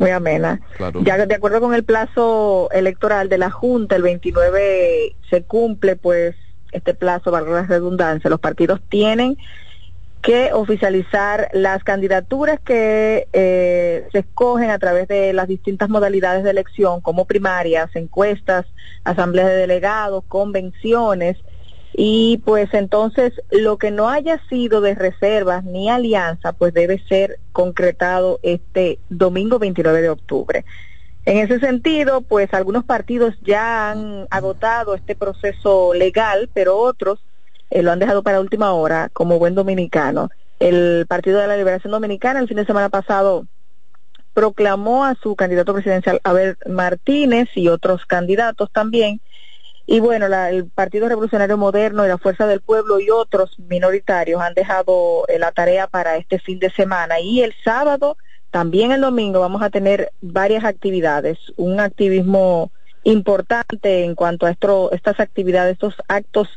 muy amena. Ya de acuerdo con el plazo electoral de la Junta, el 29 se cumple, pues, este plazo, valga la redundancia, los partidos tienen que oficializar las candidaturas que eh, se escogen a través de las distintas modalidades de elección, como primarias, encuestas, asambleas de delegados, convenciones, y pues entonces lo que no haya sido de reservas ni alianza, pues debe ser concretado este domingo 29 de octubre. En ese sentido, pues algunos partidos ya han agotado este proceso legal, pero otros eh, lo han dejado para última hora como buen dominicano. El Partido de la Liberación Dominicana el fin de semana pasado proclamó a su candidato presidencial Abel Martínez y otros candidatos también. Y bueno, el Partido Revolucionario Moderno y la Fuerza del Pueblo y otros minoritarios han dejado eh, la tarea para este fin de semana. Y el sábado, también el domingo, vamos a tener varias actividades. Un activismo importante en cuanto a esto, estas actividades, estos actos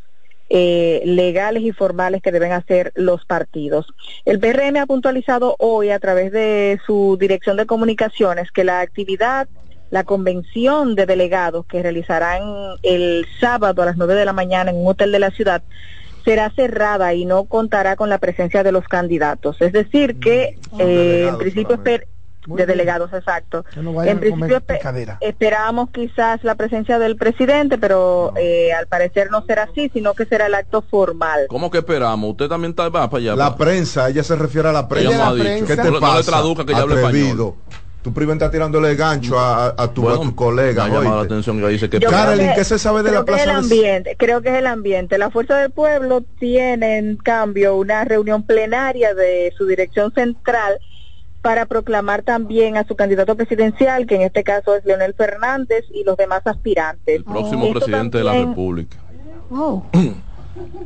eh, legales y formales que deben hacer los partidos. El PRM ha puntualizado hoy a través de su dirección de comunicaciones que la actividad, la convención de delegados que realizarán el sábado a las nueve de la mañana en un hotel de la ciudad será cerrada y no contará con la presencia de los candidatos. Es decir, que mm. eh, en principio de delegados, exacto. en principio esperábamos quizás la presencia del presidente, pero eh, al parecer no será así, sino que será el acto formal. ¿Cómo que esperamos? ¿Usted también va para allá? La prensa, ella se refiere a la prensa. ¿Qué te pasa? le traduzca que ya hable español. Tu primo está tirándole gancho a, tu, a tu colega. Me la atención que dice que... ¿qué se sabe de la plaza? el ambiente, creo que es el ambiente. La Fuerza del Pueblo tiene, en cambio, una reunión plenaria de su dirección central para proclamar también a su candidato presidencial, que en este caso es Leonel Fernández, y los demás aspirantes. El próximo presidente de la República. Oh.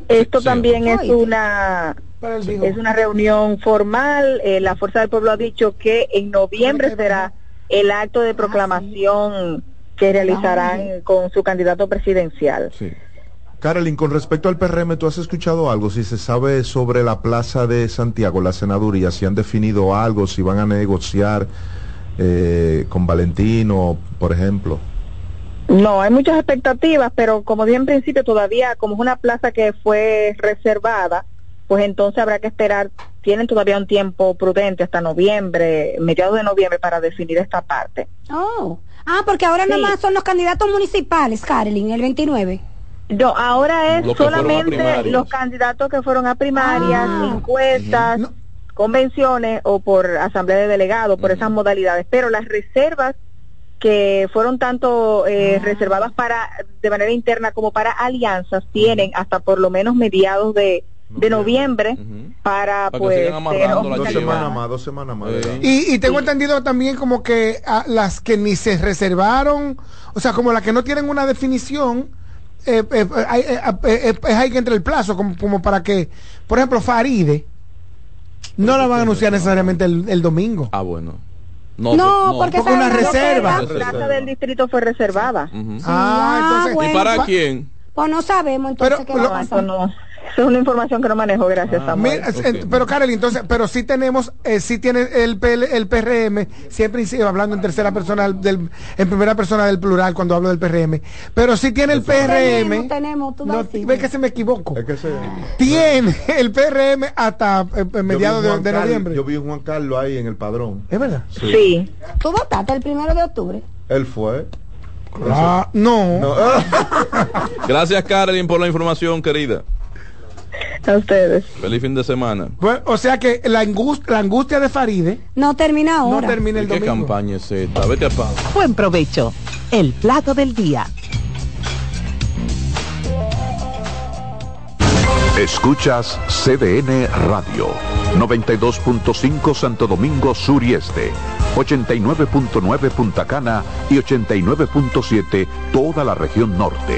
Esto también es una es una reunión formal. Eh, la Fuerza del Pueblo ha dicho que en noviembre será el acto de proclamación que realizarán con su candidato presidencial. Sí. Carolyn, con respecto al PRM, ¿tú has escuchado algo? Si se sabe sobre la plaza de Santiago, la senaduría, si han definido algo, si van a negociar eh, con Valentino, por ejemplo. No, hay muchas expectativas, pero como dije en principio, todavía como es una plaza que fue reservada, pues entonces habrá que esperar, tienen todavía un tiempo prudente hasta noviembre, mediados de noviembre para definir esta parte. Oh, ah, porque ahora nada más son los candidatos municipales, Carolyn, el 29. No, ahora es solamente los candidatos que fueron a primarias, ah. encuestas, convenciones o por asamblea de delegados, por esas modalidades. Pero las reservas que fueron tanto eh, ah. reservadas para de manera interna como para alianzas tienen hasta por lo menos mediados de, de noviembre. para, pues dos semanas más dos semanas más y, y, tengo entendido también como que a las que ni se reservaron o sea como las que no tienen una definición eh, eh, eh, es hay que entre el plazo como, para que, por ejemplo, Faride no la van a anunciar necesariamente el, domingo. Ah, bueno. No, no, porque, una reserva. La plaza del distrito fue reservada. Ah, entonces. ¿Y para quién? Pues no sabemos entonces qué va a pasar. No, es una información que no manejo, gracias, ah, Samuel. Pero, Karel, entonces, pero sí tenemos, eh, sí tiene el, el PRM, siempre hablando en tercera persona, del, en primera persona del plural cuando hablo del PRM, pero sí tiene el PRM. Tenemos, tú no, ves que se me equivoco. Tiene el PRM hasta eh, mediados de, noviembre. Yo vi a Juan Carlos ahí en el padrón. ¿Es verdad? Sí. ¿Tú votaste el primero de octubre? Él fue. Ah, no. Gracias, Carolyn, por la información, querida. A ustedes. Feliz fin de semana. o sea que la angustia, la angustia de Faride no termina ahora. No termina el ¿Qué campaña es esta? Vete a. Buen provecho. El plato del día. Escuchas CDN Radio. 92.5 Santo Domingo Sur y Este. 89.9 Punta Cana y 89.7 toda la región norte.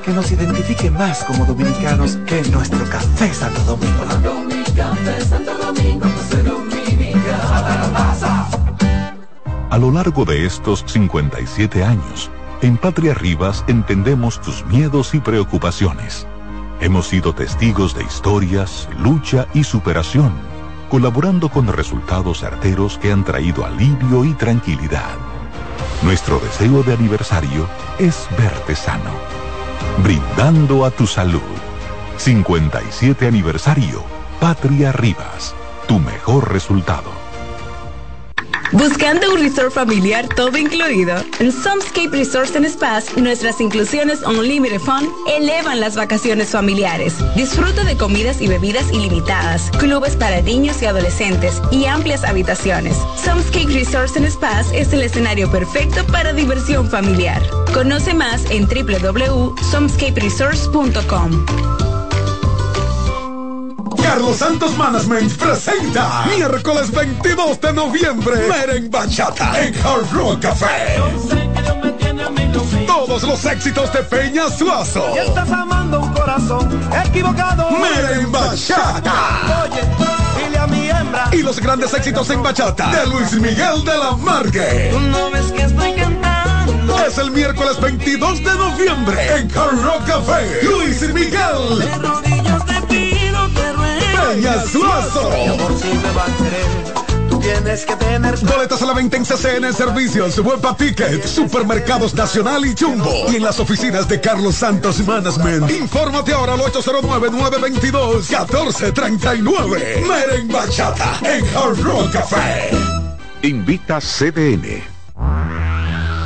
que nos identifique más como dominicanos que nuestro café Santo Domingo. A lo largo de estos 57 años, en Patria Rivas entendemos tus miedos y preocupaciones. Hemos sido testigos de historias, lucha y superación, colaborando con resultados certeros que han traído alivio y tranquilidad. Nuestro deseo de aniversario es verte sano, brindando a tu salud. 57 aniversario, Patria Rivas, tu mejor resultado. Buscando un resort familiar todo incluido. En Somescape Resorts and Spas, nuestras inclusiones Unlimited Fun elevan las vacaciones familiares. Disfruta de comidas y bebidas ilimitadas, clubes para niños y adolescentes y amplias habitaciones. Somescape Resorts and Spas es el escenario perfecto para diversión familiar. Conoce más en www.somescaperesorts.com. Carlos Santos Management presenta miércoles 22 de noviembre Meren Bachata en Hard Rock Café. Todos los éxitos de Peña Suazo. Y estás amando un corazón equivocado. Meren Bachata. Oye, a mi hembra. Y los grandes éxitos en bachata de Luis Miguel de la Margue. Tú no ves que estoy cantando. Es el miércoles 22 de noviembre en Hard Rock Café. Luis Miguel. De rodillas te pido, te ruego. Peña Suazo. Mi amor, si me va a querer, tienes que tener. Boletas a la venta en CCN Servicios, Huepa Ticket, Supermercados Nacional y Jumbo. Y en las oficinas de Carlos Santos Management. Infórmate ahora al 809-922-1439. Meren Bachata en Hard Rock Café. Invita CDN.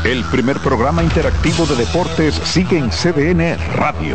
El primer programa interactivo de deportes sigue en CDN Radio.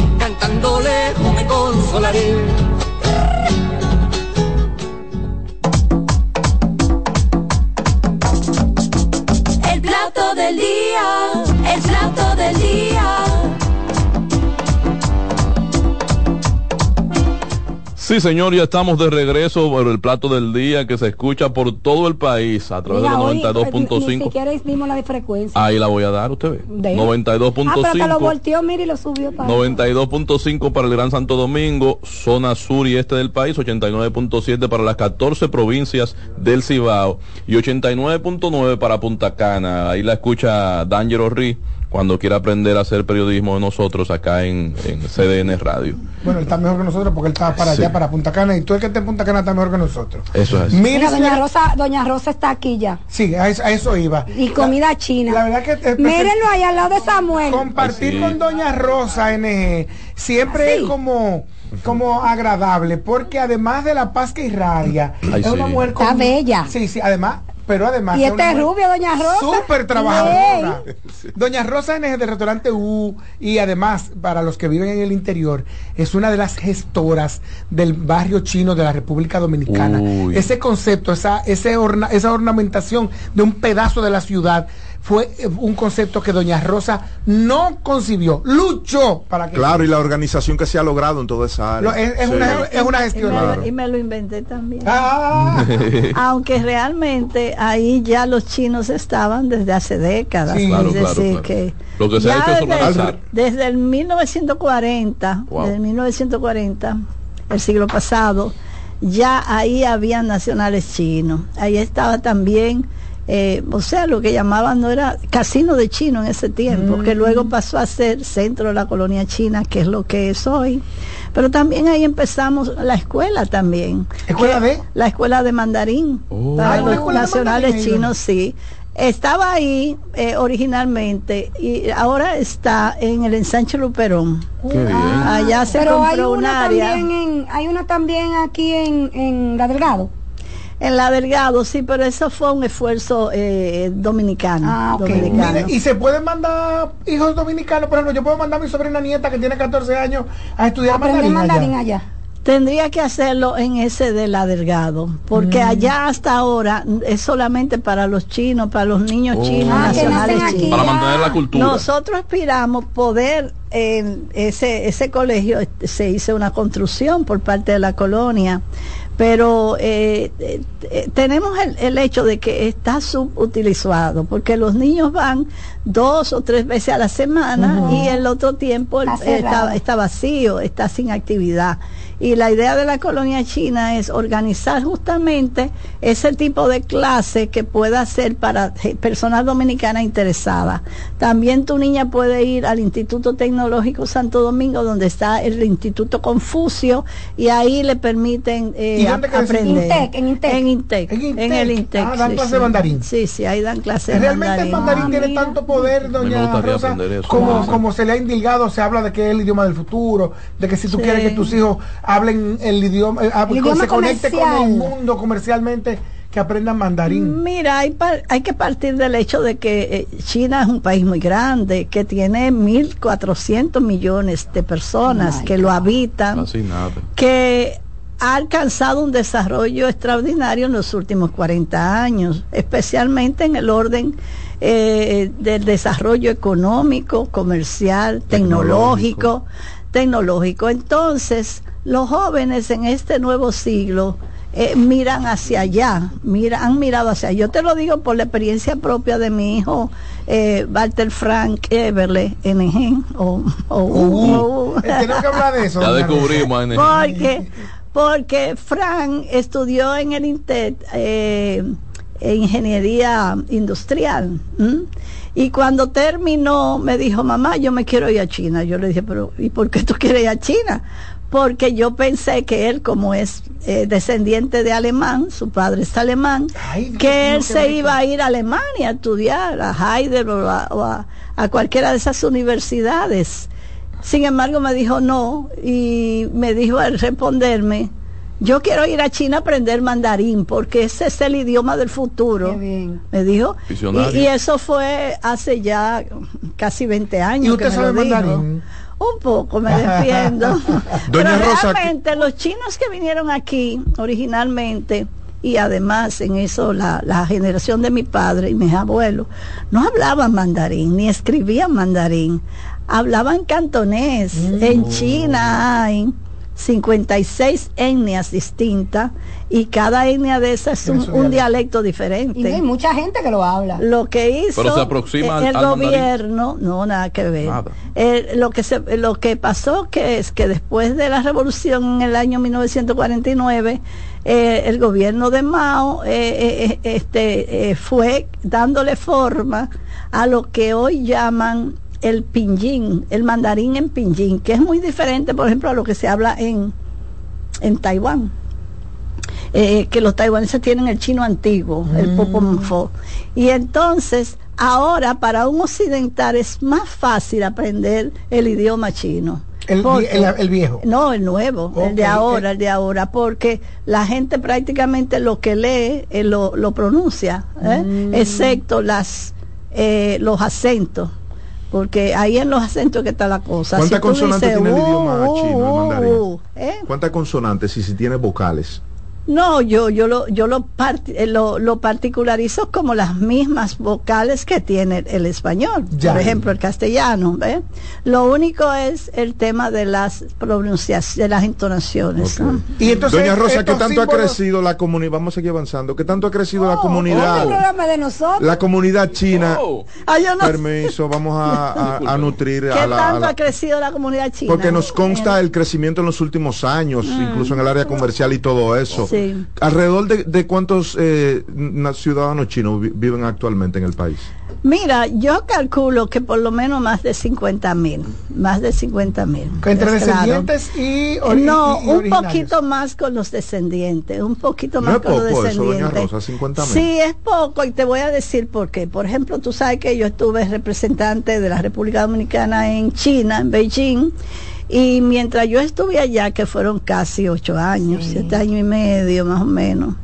señor, ya estamos de regreso por el plato del día que se escucha por todo el país a través Mira, de hoy, los eh, Ni 92.5. siquiera dimos la de frecuencia. Ahí la voy a dar, usted ve. De- Ah, pero que lo 92.5. volteó, mire, y lo subió para 92.5 para el Gran Santo Domingo, zona sur y este del país, 89.7 para las 14 provincias del Cibao y 89.9 para Punta Cana. Ahí la escucha D'Angelo Ri cuando quiera aprender a hacer periodismo de nosotros acá en, en CDN Radio. Bueno, él está mejor que nosotros porque él está para Sí. allá, para Punta Cana, y tú el que está en Punta Cana está mejor que nosotros. Eso es así. Mira, Mira, doña Rosa, doña Rosa está aquí ya. Sí, a eso, a eso iba. Y comida china. La verdad que eh, Mírenlo ahí al lado de Samuel. compartir Ay, sí. con Doña Rosa NG siempre es como como agradable porque además de la paz que irradia Ay, es una sí. mujer con- Está bella. sí sí además pero además Y es este es doña Rosa. súper trabajadora Doña Rosa NG del restaurante U y además para los que viven en el interior es una de las gestoras del barrio chino de la República Dominicana Uy. ese concepto esa ese orna- esa ornamentación de un pedazo de la ciudad fue eh, un concepto que doña Rosa no concibió, luchó para que... Claro, y la organización que se ha logrado en toda esa área. Lo- es, es Sí. una, es una gestión. Y me, lo- Claro. y me lo inventé también. Ah. Aunque realmente ahí ya los chinos estaban desde hace décadas. Sí. es Claro, claro, decir, claro. que Lo que se ha hecho es desde, organizar. desde el 1940, Wow. desde el 1940, el siglo pasado, ya ahí había nacionales chinos. Ahí estaba también, eh, o sea, lo que llamaban no era casino de chino en ese tiempo, Mm. que luego pasó a ser centro de la colonia china, que es lo que es hoy. Pero también ahí empezamos la escuela también. ¿Escuela de? La escuela de mandarín. Oh. Para Hay una los nacionales mandarín chinos, sí. Estaba ahí eh, originalmente y ahora está en el ensanche Luperón. Qué bien. Allá se Pero hay compró un una área. también en, hay una también aquí en, en La Delgado. En la Delgado, sí, pero eso fue un esfuerzo eh, dominicano. Ah, ok. dominicano. Mire, y se pueden mandar hijos dominicanos, por ejemplo, yo puedo mandar a mi sobrina nieta que tiene 14 años a estudiar mandarín, mandarín allá. allá. Tendría que hacerlo en ese de la Delgado, porque allá hasta ahora es solamente para los chinos, para los niños Oh. chinos Ah, nacionales chinos. Para mantener la cultura. Nosotros aspiramos poder en ese ese colegio este, se hizo una construcción por parte de la colonia, pero eh, eh, eh, tenemos el, el hecho de que está subutilizado porque los niños van dos o tres veces a la semana y el otro tiempo Está cerrado. está, está vacío, está sin actividad. Y la idea de la colonia china es organizar justamente ese tipo de clase que pueda ser para personas dominicanas interesadas. También tu niña puede ir al Instituto Tecnológico Santo Domingo, donde está el Instituto Confucio, y ahí le permiten eh, ¿Y dónde a- queda ese aprender. Intec, en Intec. En Intec, En Intec. en el Intec. Ah, dan sí, clase sí. de mandarín. Sí, sí, ahí dan clases de Realmente el mandarín Ah, tiene mira. tanto poder, doña Rosa, como, como se le ha indilgado, se habla de que es el idioma del futuro, de que si tú Sí. quieres que tus hijos hablen el idioma, eh, El idioma se conecte con el mundo comercialmente, que aprendan mandarín. Mira, hay, par- hay que partir del hecho de que eh, China es un país muy grande, que tiene 1.400 millones de personas que lo habitan, Así nada. que ha alcanzado un desarrollo extraordinario en los últimos 40 años, especialmente en el orden eh, del desarrollo económico, comercial, tecnológico, tecnológico. Entonces, los jóvenes en este nuevo siglo eh, miran hacia allá, mira, han mirado hacia allá. Yo te lo digo por la experiencia propia de mi hijo eh, Walter Frank Everle, NG, o, o- tenemos que hablar de eso. Ya descubrimos, NG. porque porque Frank estudió en el INTET eh, ingeniería industrial ¿m? y cuando terminó me dijo mamá yo me quiero ir a China yo le dije pero ¿y por qué tú quieres ir a China? Porque yo pensé que él como es eh, descendiente de alemán su padre es alemán Ay, Dios que él se iba a ir a Alemania a estudiar a Heidelberg o a, o a- a cualquiera de esas universidades sin embargo, me dijo no y me dijo al responderme, yo quiero ir a China a aprender mandarín porque ese es el idioma del futuro. Qué bien. Me dijo. Y, y eso fue hace ya casi 20 años. ¿Y usted que me sabe lo dijo. Un poco, me defiendo. Doña Pero Rosa, realmente los chinos que vinieron aquí originalmente y además en eso la, la generación de mi padre y mis abuelos no hablaban mandarín ni escribían mandarín, hablaban cantonés. Mm. En China hay 56 etnias distintas y cada etnia de esas es un, dialecto Y diferente. hay mucha gente que lo habla. Lo que hizo Pero se aproxima al- el al mandarín. gobierno, no nada que ver. Nada. Eh, lo que se, lo que pasó que es que después de la revolución en el año 1949 eh, el gobierno de Mao eh, eh, eh, este eh, fue dándole forma a lo que hoy llaman el pinyin, el mandarín en pinyin, que es muy diferente, por ejemplo, a lo que se habla en en Taiwán eh, que los taiwaneses tienen el chino antiguo, el poponfo. Y entonces, ahora para un occidental es más fácil aprender el idioma chino. El, Porque- el, el viejo. no, el nuevo, el de ahora, el de ahora, porque la gente prácticamente lo que lee eh, lo, lo pronuncia, ¿eh? Mm. excepto las eh, los acentos, porque ahí en los acentos que está la cosa. ¿Cuántas Si consonantes dices, tiene el "Uh, idioma chino, el uh, mandarín? uh", ¿eh? ¿Cuántas consonantes y si tiene vocales? No, yo, yo, lo, yo lo, parti- eh, lo, lo particularizo como las mismas vocales que tiene el español, Ya. por ejemplo el castellano. ¿ve? Lo único es el tema de las pronunciaciones, de las entonaciones. ¿no? Y entonces Doña Rosa, ¿qué tanto ha crecido la comunidad? Vamos a seguir avanzando. ¿Qué tanto ha crecido la Este comunidad? programa de nosotros. La comunidad china. Ah, yo no- Permiso, vamos a, a- a nutrir ¿Qué a la, a tanto la- ha crecido la comunidad china? Porque nos consta el crecimiento en los últimos años, incluso en el área comercial y todo eso. Sí. ¿Alrededor de, de cuántos eh, ciudadanos chinos vi- viven actualmente en el país? Mira, yo calculo que por lo menos más de 50 mil, más de 50 mil. Entre claro. descendientes y, ori- No, y- y un originarios. poquito más con los descendientes, un poquito No más es con los poco eso, doña descendientes. Rosa, 50 mil. Sí, es poco y te voy a decir por qué. Por ejemplo, tú sabes que yo estuve representante de la República Dominicana en China, en Beijing, y mientras yo estuve allá, que fueron casi ocho años, siete años y medio más o menos,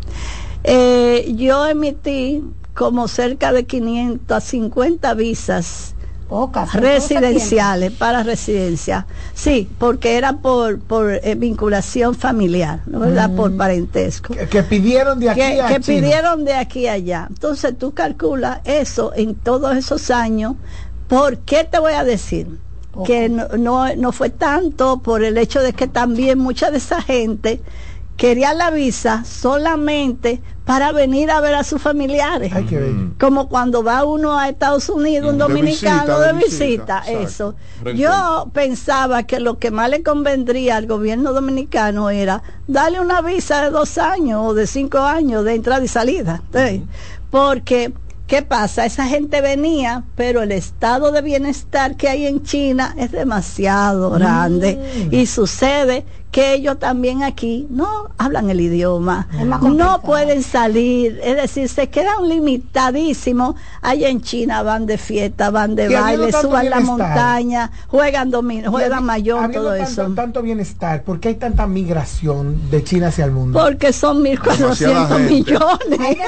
eh, yo emití como cerca de 550 visas Pocas. residenciales para residencia. Sí, porque era por, por eh, vinculación familiar, ¿no ¿verdad? Por parentesco. Que, que pidieron de aquí Que, a que China. pidieron de aquí a allá. Entonces tú calculas eso en todos esos años. ¿Por qué te voy a decir? Que no, no, no fue tanto por el hecho de que también mucha de esa gente quería la visa solamente para venir a ver a sus familiares. Ay, qué bello. Como cuando va uno a Estados Unidos, un De dominicano visita, de de visita, eso. Yo pensaba que lo que más le convendría al gobierno dominicano era darle una visa de dos años o de cinco años de entrada y salida. ¿sí? Porque, ¿qué pasa? Esa gente venía, pero el estado de bienestar que hay en China es demasiado grande. Y sucede que ellos también aquí no hablan el idioma, no pueden salir, es decir, se quedan limitadísimos. Allá en China van de fiesta, van de baile, suban la montaña, juegan dominó, Y juegan mayor, todo tanto, eso. tanto bienestar, ¿por qué hay tanta migración de China hacia el mundo? Porque son 1.400 Demasiada gente. millones.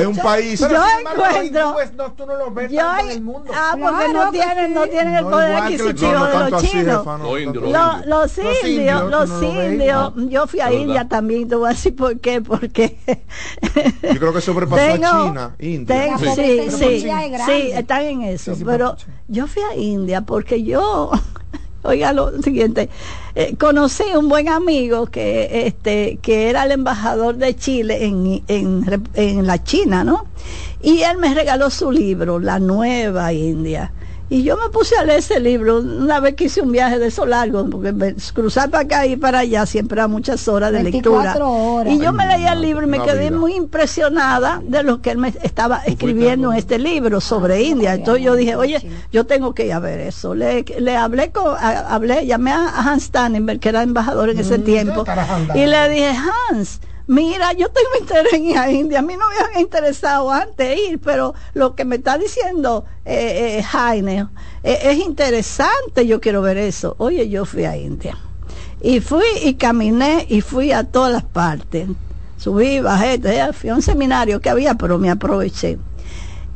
Es un país. Yo Pero, encuentro- hindúes no, tú no los ves Yo, tanto en el mundo. ah, porque Claro no tienen, sí. no tienen el poder adquisitivo No, no de los así, chinos. jefa, no, Los indios, Los indios, lo ves, indios, yo fui a verdad. India también, te voy a decir por qué, porque Yo creo que sobrepasó Tengo- a China, India. tengo- Sí. sí, sí, sí, están en eso, Sí, sí, pero yo fui a India porque yo, oiga lo siguiente, eh, conocí un buen amigo que este que era el embajador de Chile en, en, en la China, ¿no? Y él me regaló su libro, La Nueva India. Y yo me puse a leer ese libro una vez que hice un viaje de esos largos, porque me- cruzar para acá y para allá siempre a muchas horas de 24 lectura. horas. Y yo me leía el libro y me quedé vida. muy impresionada de lo que él me estaba escribiendo en este libro sobre India. Entonces yo dije, oye, yo tengo que ir a ver eso. Le, le hablé con, a- hablé, llamé a Hans Tannenberg, que era embajador en ese tiempo, cara, Hans y le dije, Hans, mira, yo tengo interés en ir a India. A mí no me había interesado antes ir, pero lo que me está diciendo eh, eh, Jaime eh, es interesante. Yo quiero ver eso. Oye, yo fui a India. Y fui y caminé y fui a todas las partes. Subí, bajé, eh, fui a un seminario que había, pero me aproveché.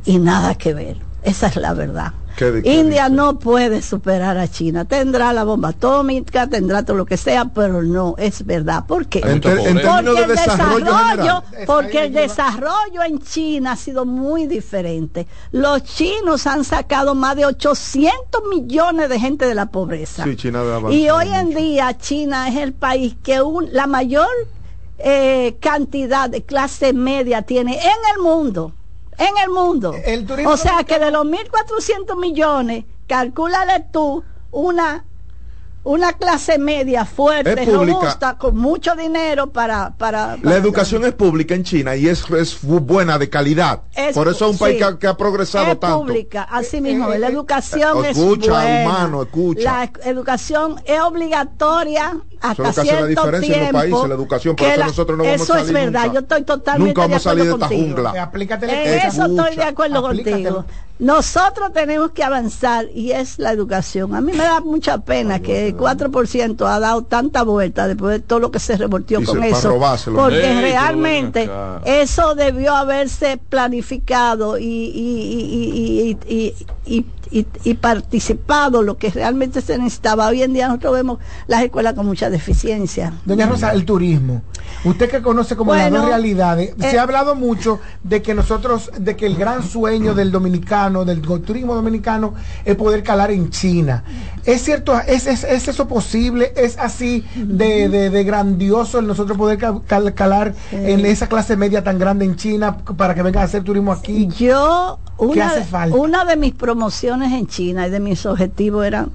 Y nada que ver. Esa es la verdad. ¿Qué- qué India no puede superar a China. Tendrá la bomba atómica, tendrá todo lo que sea, pero no es verdad. ¿Por qué? En, en de Porque el desarrollo, porque el desarrollo en China ha sido muy diferente. Los chinos han sacado más de 800 millones de gente de la pobreza. Sí, China y hoy en mucho. día China es el país que un- la mayor eh, cantidad de clase media tiene en el mundo. En el mundo. El o sea que de los 1.400 millones, calcúlale tú una una clase media fuerte, Es pública. robusta, con mucho dinero para... para, La para- educación es pública en China y es, es buena, de calidad. Es Por eso es un país sí. que ha, que ha progresado es tanto. pública, así mismo, eh, la eh, educación eh, es escucha, buena. humano, escucha. La educación es obligatoria hasta Eso es lo que hace la cierto diferencia en los tiempo, países, la educación, por que eso la- nosotros no vamos a Eso es verdad, nunca. yo estoy totalmente Nunca vamos a salir de acuerdo esta contigo. jungla. Aplícatele En eso. eso estoy de acuerdo contigo. Nosotros tenemos que avanzar y es la educación. A mí me da mucha pena que el 4% ha dado tanta vuelta después de todo lo que se revoltió Y con se- eso. Porque realmente eso debió haberse planificado y, y, y, y, y, y- participado lo que realmente se necesitaba. Hoy en día nosotros vemos las escuelas con mucha deficiencia. Doña Rosa, el turismo. Usted que conoce como las dos realidades, se eh, ha hablado mucho de que nosotros, de que el gran sueño del dominicano, del turismo dominicano, es poder calar en China. ¿Es cierto? ¿Es, es, es eso posible? ¿Es así de, de- de grandioso el nosotros poder ca- cal- calar en esa clase media tan grande en China para que vengan a hacer turismo aquí? Yo, ¿Qué una, hace de- falta? una de mis promociones en China y de mis objetivos eran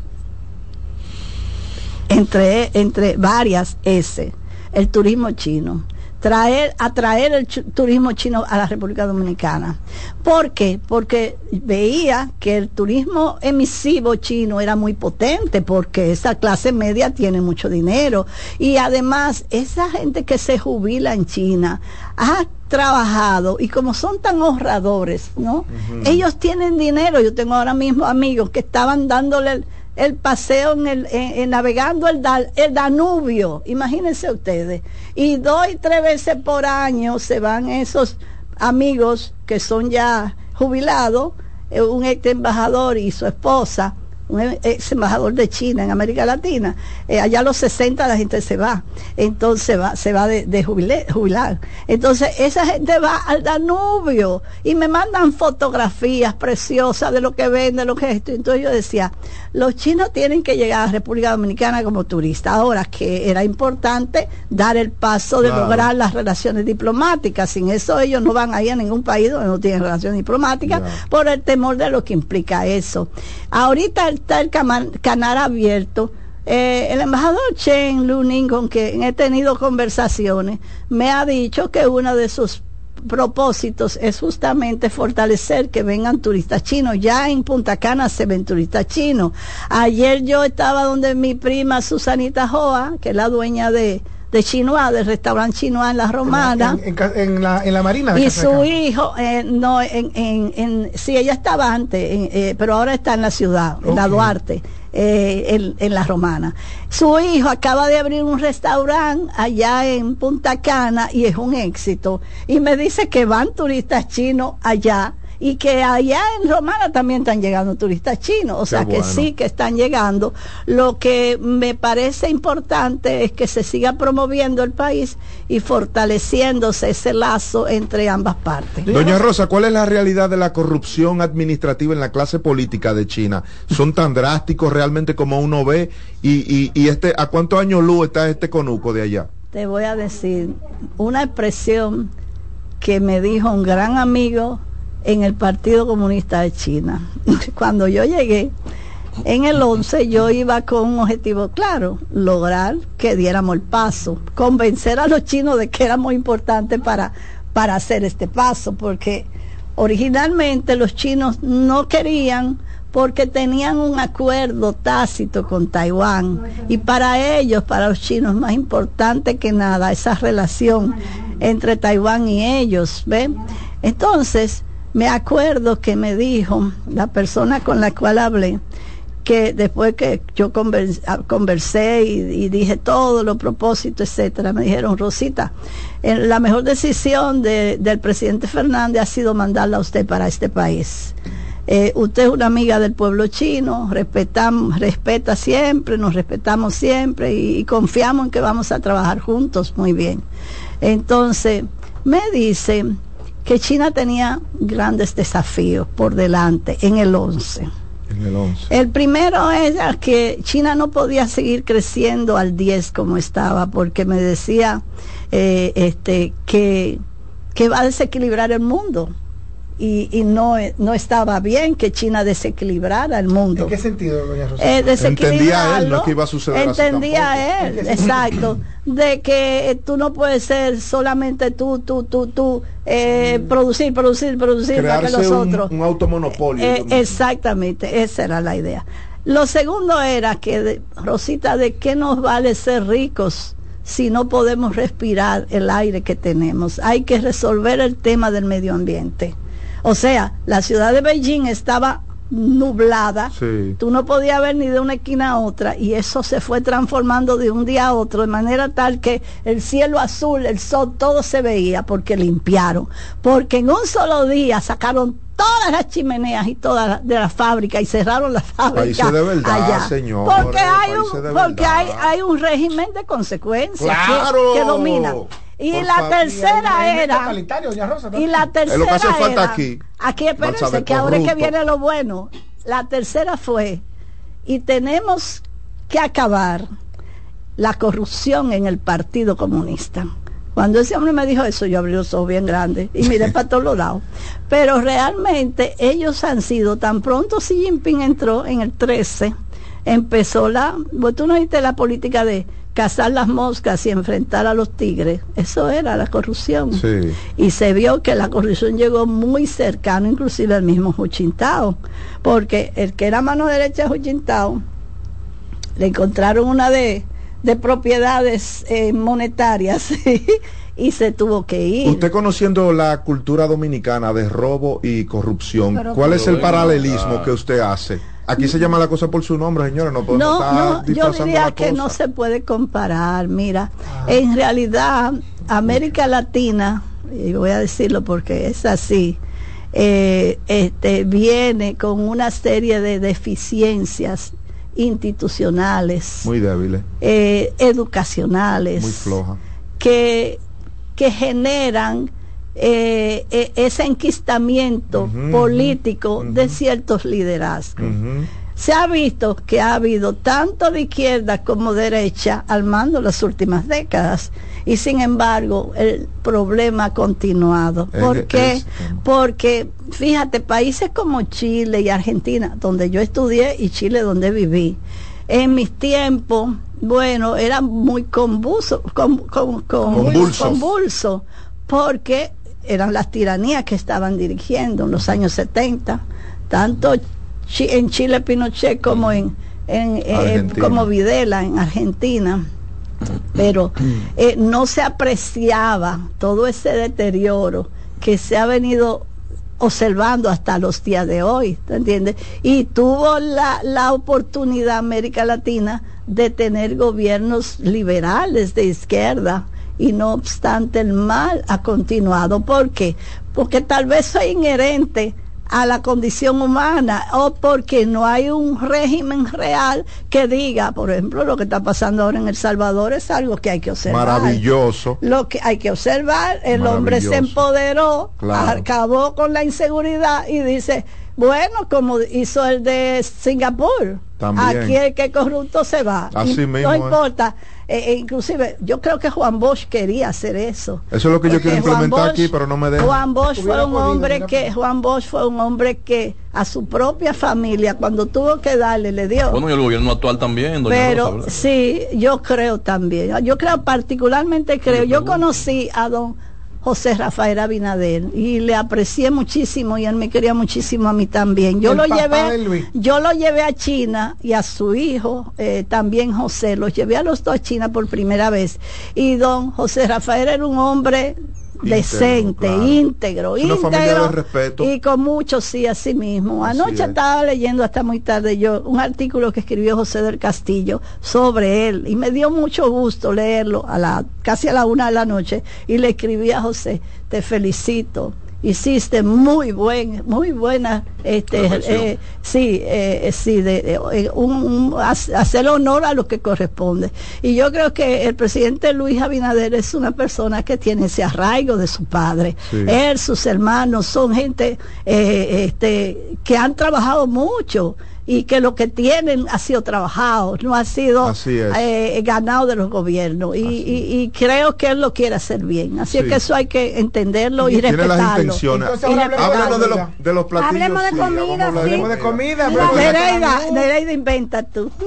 entre, entre varias S, el turismo chino. Traer, atraer el chu- turismo chino a la República Dominicana. ¿Por qué? Porque veía que el turismo emisivo chino era muy potente, porque esa clase media tiene mucho dinero. Y además, esa gente que se jubila en China ha trabajado y como son tan ahorradores, ¿no? Ellos tienen dinero. Yo tengo ahora mismo amigos que estaban dándole el, paseo en el, en- navegando el, el Danubio, imagínense ustedes. Y dos y tres veces por año se van esos amigos que son ya jubilados, eh, un ex embajador y su esposa, un ex embajador de China en América Latina. Eh, allá a los 60 la gente se va, entonces va, se va de, de jubile- jubilar. Entonces esa gente va al Danubio y me mandan fotografías preciosas de lo que ven, de lo que es esto. Entonces yo decía, los chinos tienen que llegar a la República Dominicana como turistas. Ahora que era importante dar el paso de Claro. lograr las relaciones diplomáticas. Sin eso ellos no van a ir a ningún país donde no tienen relaciones diplomáticas por el temor de lo que implica eso. Ahorita está el canal abierto. Eh, el embajador Chen Luning, con quien he tenido conversaciones, me ha dicho que uno de sus propósitos es justamente fortalecer que vengan turistas chinos. Ya en Punta Cana se ven turistas chinos. Ayer yo estaba donde mi prima Susanita Joa, que es la dueña de, de Chinoa, del restaurante Chinoa en La Romana. En, en ca- en la, en la marina. de Y su hijo, eh, no, en, en, en, sí, ella estaba antes, eh, pero ahora está en la ciudad, en la. Duarte, eh, en, en la Romana. Su hijo acaba de abrir un restaurante allá en Punta Cana y es un éxito. Y me dice que van turistas chinos allá y que allá en Romana también están llegando turistas chinos, o Qué sea que sí que están llegando. Lo que me parece importante es que se siga promoviendo el país y fortaleciéndose ese lazo entre ambas partes. Doña Rosa, ¿cuál es la realidad de la corrupción administrativa en la clase política de China? ¿Son tan drásticos realmente como uno ve? ¿Y, y, y este, a cuántos años luz está este conuco de allá? Te voy a decir una expresión que me dijo un gran amigo en el Partido Comunista de China. Cuando yo llegué, en el 11 yo iba con un objetivo claro, lograr que diéramos el paso, convencer a los chinos de que era muy importante para, para hacer este paso, porque originalmente los chinos no querían porque tenían un acuerdo tácito con Taiwán y para ellos, para los chinos, más importante que nada esa relación entre Taiwán y ellos, ¿ven? Entonces, me acuerdo que me dijo la persona con la cual hablé, que después que yo ah, conversé y, dije todos los propósitos, etcétera, me dijeron, Rosita, eh, la mejor decisión de- del presidente Fernández ha sido mandarla a usted para este país. Eh, usted es una amiga del pueblo chino, respetamos, respeta siempre, nos respetamos siempre y, y confiamos en que vamos a trabajar juntos muy bien. Entonces, me dice que China tenía grandes desafíos por delante en el 11. En el 11. El primero era que China no podía seguir creciendo al 10 como estaba, porque me decía eh, este, que, que va a desequilibrar el mundo. Y, y no, no estaba bien que China desequilibrara el mundo. ¿En qué sentido, doña Rosa? Eh, Entendía él, no que iba a suceder Entendía él, exacto, de que tú no puedes ser solamente tú, tú, tú, tú, eh, producir, producir, producir para que los un, otros. un automonopolio. Eh, exactamente, esa era la idea. Lo segundo era que, de- Rosita, ¿de qué nos vale ser ricos si no podemos respirar el aire que tenemos? Hay que resolver el tema del medio ambiente. O sea, la ciudad de Beijing estaba nublada, Sí. tú no podías ver ni de una esquina a otra y eso se fue transformando de un día a otro de manera tal que el cielo azul, el sol, todo se veía porque limpiaron, porque en un solo día sacaron todas las chimeneas y todas las de la fábrica y cerraron la fábrica Países de verdad, allá. señor, porque hay un porque hay, hay un régimen de consecuencias que, domina y Por la tercera era y la tercera Es lo que hace falta era- aquí. Aquí espérense que ahora es que viene lo bueno. La tercera fue y tenemos que acabar la corrupción en el Partido Comunista. Cuando ese hombre me dijo eso, yo abrí los ojos bien grandes y miré para todos los lados. Pero realmente ellos han sido, tan pronto Xi Jinping entró en el 13, empezó la, pues tú no viste la política de cazar las moscas y enfrentar a los tigres. Eso era la corrupción. Sí. Y se vio que la corrupción llegó muy cercano, inclusive al mismo Hu Jintao, porque el que era mano derecha de Hu Jintao, le encontraron una de, de propiedades eh, monetarias y se tuvo que ir. Usted conociendo la cultura dominicana de robo y corrupción, ¿cuál es el paralelismo acá. que usted hace? Aquí se llama la cosa por su nombre, señores, no podemos No, estar no, yo diría que cosa. no se puede comparar. Mira, en realidad América Latina, y voy a decirlo porque es así, eh, este, viene con una serie de deficiencias institucionales, Muy débiles, eh, educacionales, muy floja. que, que generan eh, eh, ese enquistamiento político de ciertos liderazgos. Se ha visto que ha habido tanto de izquierda como derecha al mando las últimas décadas y sin embargo el problema ha continuado. ¿Por qué? es- Porque fíjate, países como Chile y Argentina, donde yo estudié y Chile donde viví, en mis tiempos, bueno, era muy convulso, con, con- con- Convulso. convulso, porque eran las tiranías que estaban dirigiendo en los años 70, tanto Chi- en Chile Pinochet como en, en, eh, como Videla en Argentina pero eh, no se apreciaba todo ese deterioro que se ha venido observando hasta los días de hoy, ¿te entiendes? Y tuvo la, la oportunidad América Latina de tener gobiernos liberales de izquierda y no obstante el mal ha continuado. ¿Por qué? Porque tal vez soy inherente a la condición humana o porque no hay un régimen real que diga, por ejemplo, lo que está pasando ahora en El Salvador es algo que hay que observar. Maravilloso. Lo que hay que observar, el hombre se empoderó, Claro. acabó con la inseguridad y dice, bueno, como hizo el de Singapur, También. aquí el que es corrupto se va. Así Y mismo no es. importa. Eh, eh, inclusive, yo creo que Juan Bosch quería hacer eso. Eso es lo que yo quiero implementar Bosch- aquí, pero no me dejan. Juan Bosch fue un podido, hombre que. Juan Bosch fue un hombre que a su propia familia cuando tuvo que darle le dio. Bueno, y el gobierno actual también, doña Pero sí, yo creo también. Yo creo particularmente creo. Yo conocí a don José Rafael Abinader y le aprecié muchísimo y él me quería muchísimo a mí también. Yo El lo llevé, yo lo llevé a China y a su hijo eh, también José. Los llevé a los dos a China por primera vez y don José Rafael era un hombre decente, íntegro, íntegro respeto. y con mucho sí a sí mismo. Anoche es. estaba leyendo hasta muy tarde yo un artículo que escribió José del Castillo sobre él y me dio mucho gusto leerlo a la casi a la una de la noche y le escribí a José, te felicito. Hiciste muy buen, muy buena, este, eh, sí, eh, sí, de, de- eh, un, un- hac- hacer honor a lo que corresponde. Y yo creo que el presidente Luis Abinader es una persona que tiene ese arraigo de su padre. Sí. Él, sus hermanos, son gente eh, este, que han trabajado mucho y que lo que tienen ha sido trabajado, no ha sido eh, ganado de los gobiernos. Y, y- y creo que él lo quiere hacer bien. Así es que eso hay que entenderlo y, Tiene las respetarlo. intenciones. Entonces ahora Y hablemos Háblanos de los, de los platillos. Hablemos de sí, comida, sí. Hablemos de comida, Nereida, Nereida inventa tú.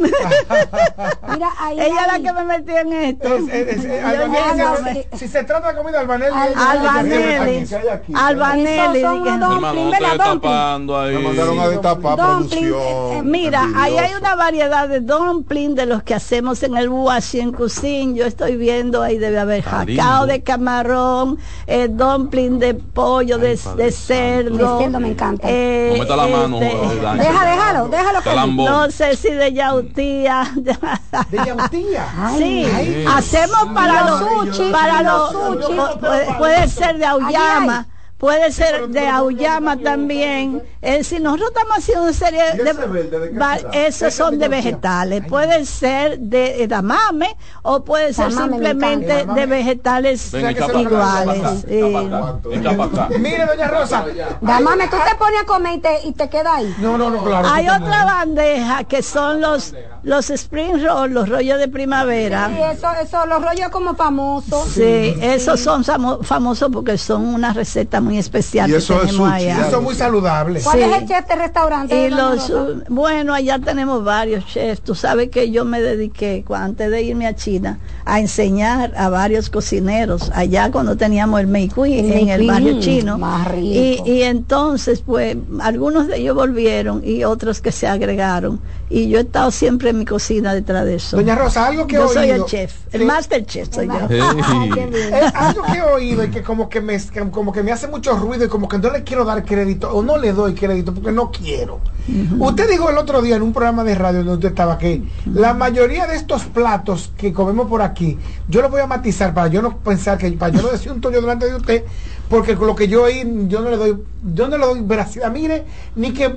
Mira, ahí Ella es la que me metió en esto. Es- es- es- Albanelli si se trata de comida, Albanelli. Albanelli, ¿Qué hay aquí? Albanelli, Hermano, tapando ahí. Me mandaron a destapar producción. Camarón. Mira, ahí hay una variedad de dumpling de los que hacemos en el Washi en Cuisine. Yo estoy viendo ahí debe haber jacao de camarón, eh, dumpling de pollo, de, de cerdo. Diciendo, me encanta. eh, No meta la mano, este, eh. Deja, déjalo, déjalo no sé si de yautía. De yautía. Sí, Ay. hacemos para Los los sushi, para los puede, puede ser de auyama. Ay, Puede ser de auyama también. Es decir, nosotros estamos haciendo una serie ¿Y de... esos son de vegetales. Puede ser de edamame o puede ser Damame me simplemente de vegetales iguales. sí. Mire, doña Rosa. Damame, tú te pones a comer y te, y te quedas ahí. No, no, no, claro. Hay otra no. bandeja que son los los spring rolls, los rollos de primavera. Y eso, eso, los rollos como famosos. Sí, esos son famo- famosos porque son una receta muy especial Y que eso es sushi, allá. Muy saludables. ¿Cuál Sí. es el chef de restaurante? Y los, bueno, allá tenemos varios chefs. Tú sabes que yo me dediqué, antes de irme a China, a enseñar a varios cocineros, allá cuando teníamos el Meikui en el barrio chino. más Y, rico. y entonces, pues, algunos de ellos volvieron y otros que se agregaron. Y yo he estado siempre en mi cocina detrás de eso. Doña Rosa, algo que he yo soy el oído- chef, el Sí. master chef soy yo. Ay, qué Hey. bien. Es algo que he oído y que como que me como que me hace mucho ruido y como que no le quiero dar crédito o no le doy crédito porque no quiero. Usted dijo el otro día en un programa de radio donde usted estaba que la mayoría de estos platos que comemos por aquí, yo los voy a matizar para yo no pensar que para yo no decir un toyo delante de usted, porque con lo que yo oí yo no le doy yo no le doy veracidad, mire, ni que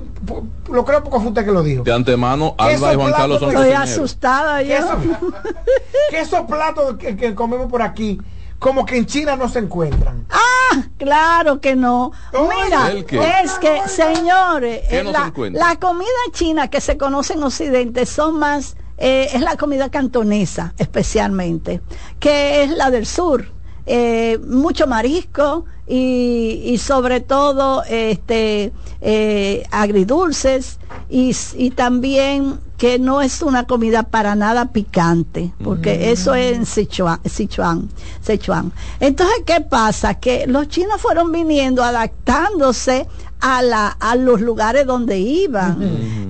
lo creo poco fue usted que lo dijo. De antemano, ¿Qué Alba y Juan Carlos son? Estoy asustada que, esos, que esos platos que, que comemos por aquí, como que en China no se encuentran. Ah, claro que no. Mira, es que, señores, ¿Qué eh, no se la, la comida china que se conoce en Occidente son más, eh, es la comida cantonesa especialmente, que es la del sur. Eh, mucho marisco y, y sobre todo este eh, agridulces y, y también que no es una comida para nada picante porque eso es en Sichuan, Sichuan, Sichuan. entonces qué pasa que los chinos fueron viniendo adaptándose a la a los lugares donde iban.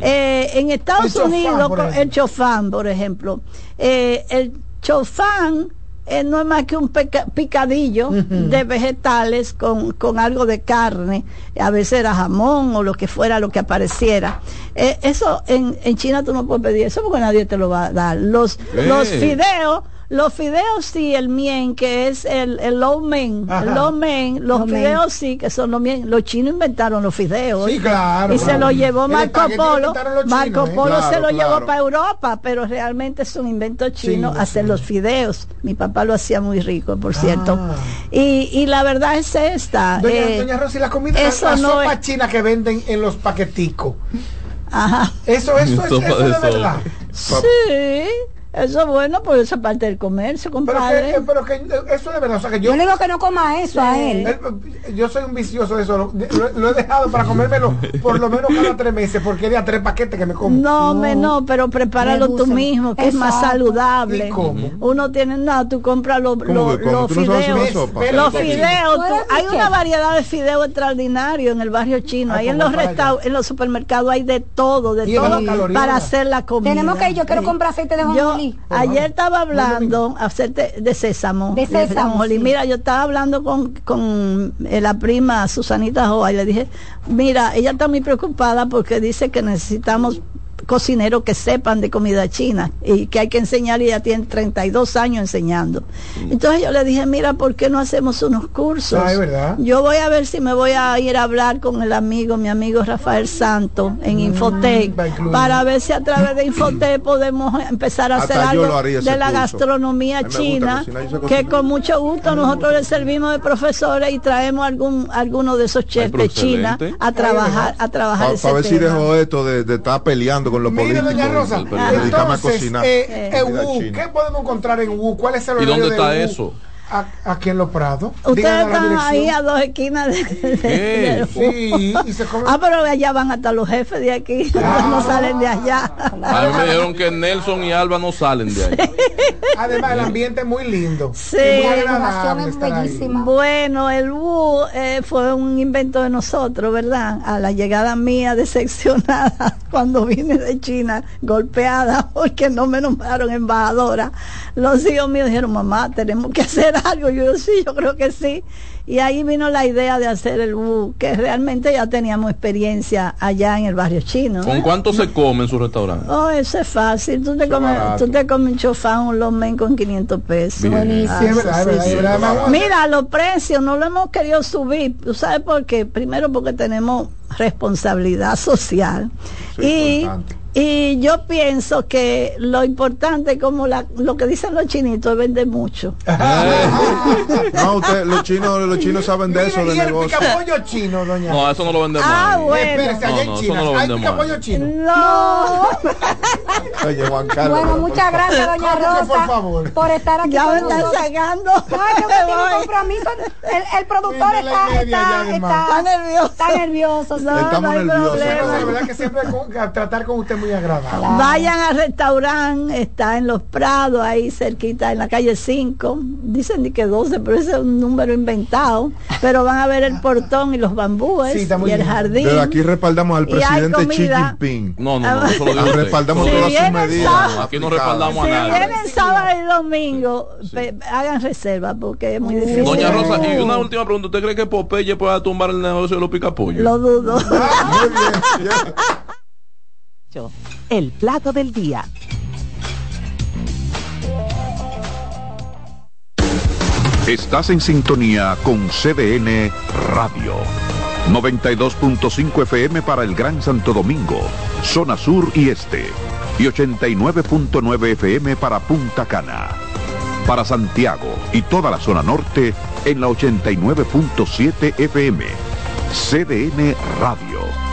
Eh, en Estados El chofán, Unidos ejemplo. el chofán por ejemplo. Eh, el chofán eh, no es más que un peca- picadillo de vegetales con, con algo de carne, a veces era jamón o lo que fuera, lo que apareciera. Eh, eso en, en China tú no puedes pedir eso porque nadie te lo va a dar. Los, Eh. los fideos, los fideos sí, el mien, que es el, el low men, el low men, los men. fideos sí, que son los mien. Los chinos inventaron los fideos. Sí, claro, Y se claro. lo llevó Marco Polo. los Marco chinos, ¿eh? Polo se Claro, lo llevó claro. para Europa, pero realmente es un invento chino Sí, hacer sí. los fideos. Mi papá lo hacía muy rico, por cierto. Ah. Y, y la verdad es esta. Doña, eh, doña Rosy, la comida, la, eso la no sopa es- china que venden en los paqueticos. Ajá. Eso, eso, es- eso de de sopa. verdad. Sí, eso es bueno, porque eso es parte del comercio, Pero compadre. que, pero que eso de verdad, o sea que yo, Yo le digo que no coma eso a él. él- yo soy un vicioso de eso, lo, lo- lo he dejado para comérmelo por lo menos cada tres meses, porque es de a tres paquetes que me como. No, me no, pero prepáralo tú mismo, que es más saludable. ¿Y cómo? Uno tiene nada, tú compras los ¿Cómo los- no fideos. Pero- Los fideos, ¿Tú tú- eres hay una variedad de fideos extraordinario en el barrio chino. Ay, Ahí en los en los supermercados hay de todo, de todo para hacer la comida. Tenemos que ir, yo quiero comprar aceite de Ayer estaba hablando hacerte de sésamo, De sésamo, sí. Mira, yo estaba hablando con, con eh, la prima Susanita Joa y le dije, mira, ella está muy preocupada porque dice que necesitamos cocineros que sepan de comida china y que hay que enseñar y ella tiene 32 años enseñando. Entonces yo le dije, mira, ¿por qué no hacemos unos cursos? Ah, verdad. Yo voy a ver si me voy a ir a hablar con el amigo, mi amigo Rafael Santo en Infotec, va a incluir. para ver si a través de Infotec podemos empezar a hacer Hasta algo de la curso. gastronomía china, cocinar, que con mucho gusto nosotros le servimos de profesores y traemos algún alguno de esos chefs de China a trabajar a trabajar Para ese ver si dejo esto de, de estar peleando con los Mire, doña Rosa, y dedicarme a entonces, eh, en Comida Wu. ¿qué podemos encontrar en Wu? ¿Cuál es el ¿Y horario dónde de está Wu? eso? A- Aquí en Los Prados. Ustedes están ahí a dos esquinas de, de- ¿Qué? del Sí, bus. y se come- Ah, pero allá van hasta los jefes de aquí, no salen de allá. A mí me dijeron que Nelson y Alba no salen de ahí. Además, el ambiente es muy lindo. Sí. Muy agradable es ahí. bellísima. Bueno, el bus eh, fue un invento de nosotros, ¿verdad? A la llegada mía decepcionada cuando vine de China, golpeada porque no me nombraron embajadora, los hijos míos dijeron, mamá, tenemos que hacer algo. Yo sí, yo creo que sí. Y ahí vino la idea de hacer el bus, que realmente ya teníamos experiencia allá en el barrio chino. ¿eh? ¿Con cuánto se come en su restaurante? Oh, eso es fácil. Tú te, comes, tú te comes un chofán, un lomen con 500 pesos. Buenísimo. Sí, verdad, verdad, verdad. Mira, los precios no lo hemos querido subir. ¿Tú sabes por qué? Primero porque tenemos responsabilidad social. y, y yo pienso que lo importante, como la, lo que dicen los chinitos, es vender mucho. No, usted, los chinos, los chinos saben de eso, de y el negocio. chino, doña. No, eso no lo vendemos. Ah, bueno. Espérese, allá No, en no, eso China. no. No. Oye, Juan Carlos. Bueno, muchas por gracias, doña ¿Cómo que Rosa, por favor? por estar aquí Ya con me están sacando. Que compromiso. El, el productor está, está, ya nervioso. está nervioso. No, Estamos no hay nerviosos. problema. Pero de verdad que siempre con- a tratar con usted muy agradable. Vayan al restaurante, está en Los Prados, ahí cerquita, en la calle 5. Dicen ni que 12, pero ese es un número inventado. Pero van a ver el portón y los bambúes Sí, y el jardín. Desde aquí respaldamos al presidente Xi. Jinping. No, no, no, eso lo digo usted. Respaldamos Si todas sus medidas. sábado- Aquí no respaldamos a si nadie. vienen sábado y domingo, pe- hagan reserva porque es muy difícil. Doña Rosa, y una última pregunta. ¿Usted cree que Popeye pueda tumbar el negocio de los picapollos? Lo dudo. Muy bien. ya. El plato del día. Estás en sintonía con CDN Radio. 92.5 FM para el Gran Santo Domingo, zona sur y este. Y 89.9 FM para Punta Cana. Para Santiago y toda la zona norte en la 89.7 FM. CDN Radio.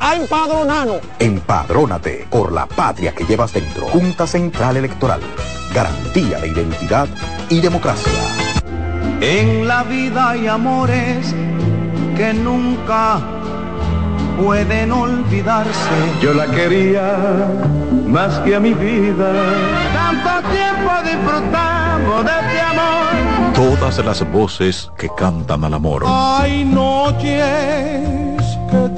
a empadronarnos. Empadrónate por la patria que llevas dentro. Junta Central Electoral. Garantía de identidad y democracia. En la vida hay amores que nunca pueden olvidarse. Yo la quería más que a mi vida. Tanto tiempo disfrutamos de este amor. Todas las voces que cantan al amor. Hay noches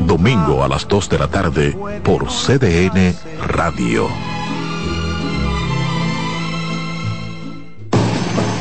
Domingo a las 2 de la tarde por CDN Radio.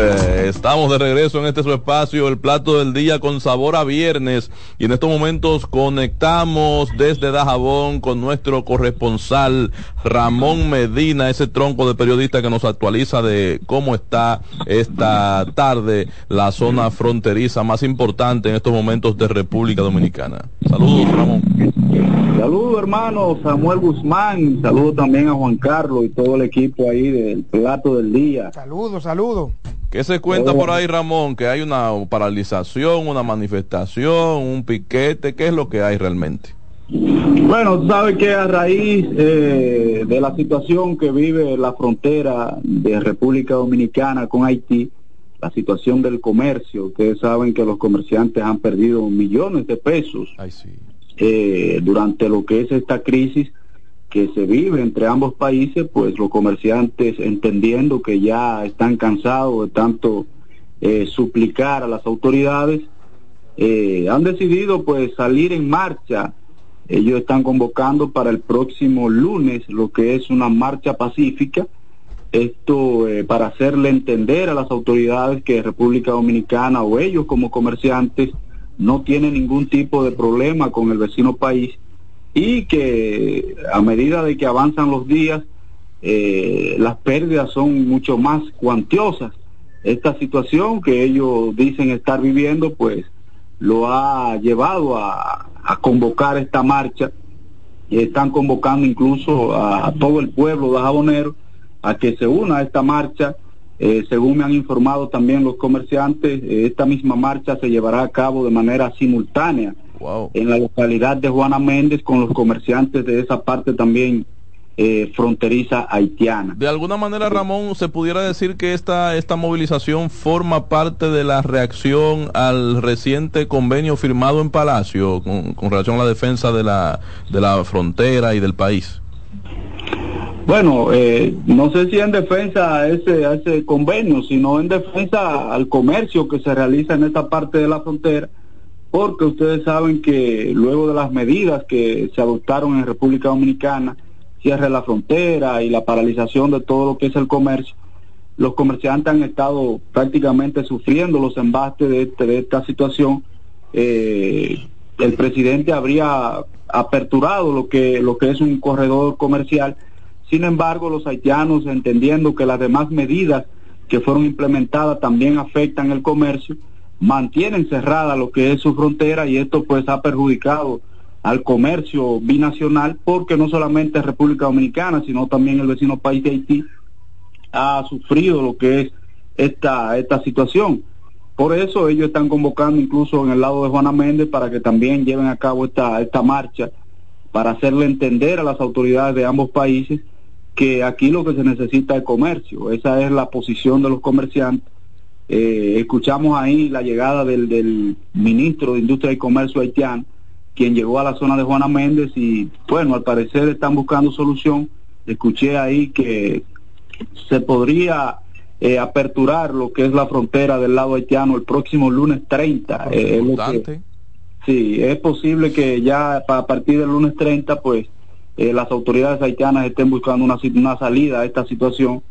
Eh, estamos de regreso en este su espacio, el plato del día con sabor a viernes. Y en estos momentos conectamos desde Dajabón con nuestro corresponsal Ramón Medina, ese tronco de periodista que nos actualiza de cómo está esta tarde la zona fronteriza más importante en estos momentos de República Dominicana. Saludos, Ramón. Saludos hermano Samuel Guzmán, saludos también a Juan Carlos y todo el equipo ahí del plato del día. Saludos, saludos. ¿Qué se cuenta por ahí, Ramón? Que hay una paralización, una manifestación, un piquete. ¿Qué es lo que hay realmente? Bueno, tú sabes que a raíz eh, de la situación que vive la frontera de República Dominicana con Haití, la situación del comercio, ustedes saben que los comerciantes han perdido millones de pesos eh, durante lo que es esta crisis que se vive entre ambos países, pues los comerciantes entendiendo que ya están cansados de tanto eh, suplicar a las autoridades, eh, han decidido pues salir en marcha. Ellos están convocando para el próximo lunes lo que es una marcha pacífica. Esto eh, para hacerle entender a las autoridades que República Dominicana o ellos como comerciantes no tienen ningún tipo de problema con el vecino país y que a medida de que avanzan los días, eh, las pérdidas son mucho más cuantiosas. Esta situación que ellos dicen estar viviendo, pues lo ha llevado a, convocar esta marcha. Están convocando incluso a, a todo el pueblo de Jabonero a que se una a esta marcha. Eh, según me han informado también los comerciantes, eh, esta misma marcha se llevará a cabo de manera simultánea en la localidad de Juana Méndez con los comerciantes de esa parte también eh, fronteriza haitiana. De alguna manera, Ramón, se pudiera decir que esta, esta movilización forma parte de la reacción al reciente convenio firmado en Palacio con, con relación a la defensa de la, de la frontera y del país. Bueno, eh, no sé si en defensa a ese, a ese convenio, sino en defensa al comercio que se realiza en esta parte de la frontera, porque ustedes saben que luego de las medidas que se adoptaron en República Dominicana, cierre la frontera y la paralización de todo lo que es el comercio, los comerciantes han estado prácticamente sufriendo los embastes de, este- de esta situación. Eh, el presidente habría aperturado lo que, lo que es un corredor comercial. Sin embargo, los haitianos, entendiendo que las demás medidas que fueron implementadas también afectan el comercio, mantienen cerrada lo que es su frontera y esto pues ha perjudicado al comercio binacional porque no solamente República Dominicana, sino también el vecino país de Haití ha sufrido lo que es esta, esta situación. Por eso ellos están convocando incluso en el lado de Juana Méndez para que también lleven a cabo esta, esta marcha para hacerle entender a las autoridades de ambos países que aquí lo que se necesita es comercio. Esa es la posición de los comerciantes. Eh, escuchamos ahí la llegada del, del ministro de Industria y Comercio haitiano, quien llegó a la zona de Juana Méndez y bueno, al parecer están buscando solución. Escuché ahí que se podría eh, aperturar lo que es la frontera del lado haitiano el próximo lunes 30. Eh, es lo que- sí, es posible que ya a partir del lunes 30, pues eh, las autoridades haitianas estén buscando una, una salida a esta situación,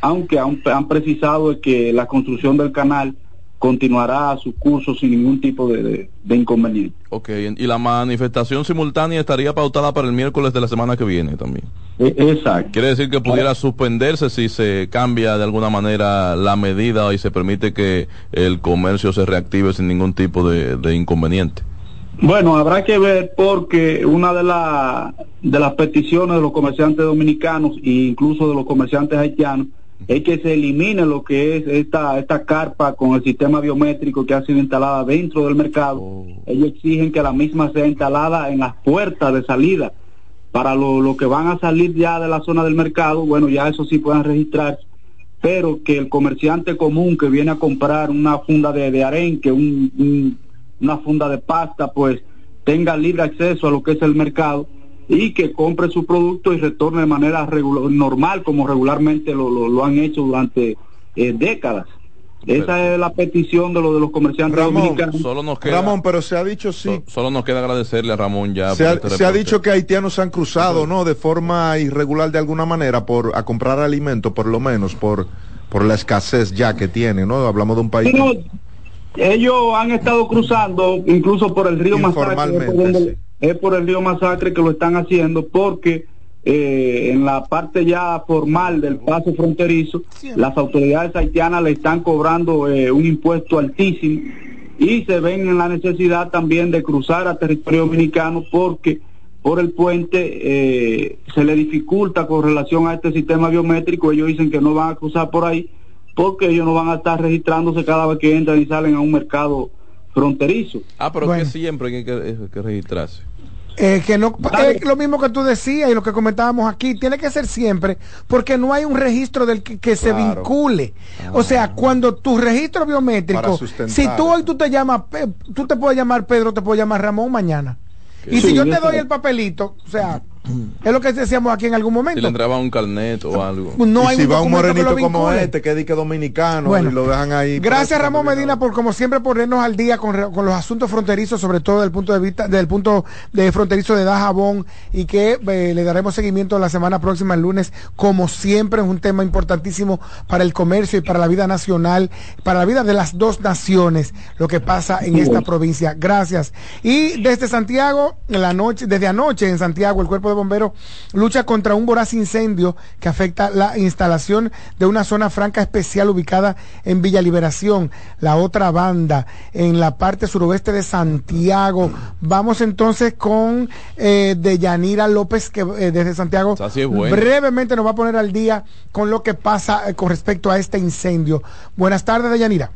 aunque han, han precisado que la construcción del canal continuará a su curso sin ningún tipo de, de- de inconveniente. Ok, y la manifestación simultánea estaría pautada para el miércoles de la semana que viene también. E, Exacto. Quiere decir que pudiera suspenderse si se cambia de alguna manera la medida y se permite que el comercio se reactive sin ningún tipo de, de inconveniente. Bueno, habrá que ver porque una de, la- de las peticiones de los comerciantes dominicanos e incluso de los comerciantes haitianos es que se elimine lo que es esta, esta carpa con el sistema biométrico que ha sido instalada dentro del mercado. Ellos exigen que la misma sea instalada en las puertas de salida. Para lo, lo que van a salir ya de la zona del mercado, bueno, ya eso sí puedan registrarse pero que el comerciante común que viene a comprar una funda de, de arenque, un- un- una funda de pasta, pues tenga libre acceso a lo que es el mercado y que compre su producto y retorne de manera regula- normal como regularmente lo, lo- lo han hecho durante eh, décadas. Esa es la petición de, lo, de los comerciantes dominicanos. Solo nos queda, Ramón, pero se ha dicho sí. so- solo nos queda agradecerle a Ramón ya. Se ha, este se ha reporte. dicho que haitianos se han cruzado, ¿no? De forma irregular de alguna manera por a comprar alimentos, por lo menos por por la escasez ya que tienen, ¿no? Hablamos de un país. Ellos han estado cruzando incluso por el río Informalmente, donde- es por el río Masacre que lo están haciendo porque eh, en la parte ya formal del paso fronterizo, las autoridades haitianas le están cobrando eh, un impuesto altísimo y se ven en la necesidad también de cruzar a territorio dominicano porque por el puente eh, se le dificulta con relación a este sistema biométrico, ellos dicen que no van a cruzar por ahí porque ellos no van a estar registrándose cada vez que entran y salen a un mercado fronterizo. Ah, pero Bueno. que siempre hay que, hay que registrarse. Eh, que no es lo mismo que tú decías y lo que comentábamos aquí. Tiene que ser siempre porque no hay un registro del que, que se vincule. O sea cuando tu registro biométrico si tú hoy tú te llamas tú te puedes llamar Pedro te puedes llamar Ramón mañana. Y Sí, si yo te doy el papelito o sea es lo que decíamos aquí en algún Si momento le entraba un carnet o algo. no y hay si un va un morenito como este, que dice dominicano, Bueno. y lo dejan ahí. Gracias Ramón Medina por como siempre ponernos al día con, con los asuntos fronterizos, sobre todo desde el punto de vista, desde el punto de fronterizo de Dajabón y que eh, le daremos seguimiento la semana próxima el lunes, como siempre es un tema importantísimo para el comercio y para la vida nacional, para la vida de las dos naciones, lo que pasa en esta provincia. Gracias. Y desde Santiago, en la noche, desde anoche en Santiago, el cuerpo de bomberos lucha contra un voraz incendio que afecta la instalación de una zona franca especial ubicada en Villa Liberación, la otra banda, en la parte suroeste de Santiago. Vamos entonces con eh, Deyanira López, que eh, desde Santiago bueno. brevemente nos va a poner al día con lo que pasa eh, con respecto a este incendio. Buenas tardes, Deyanira.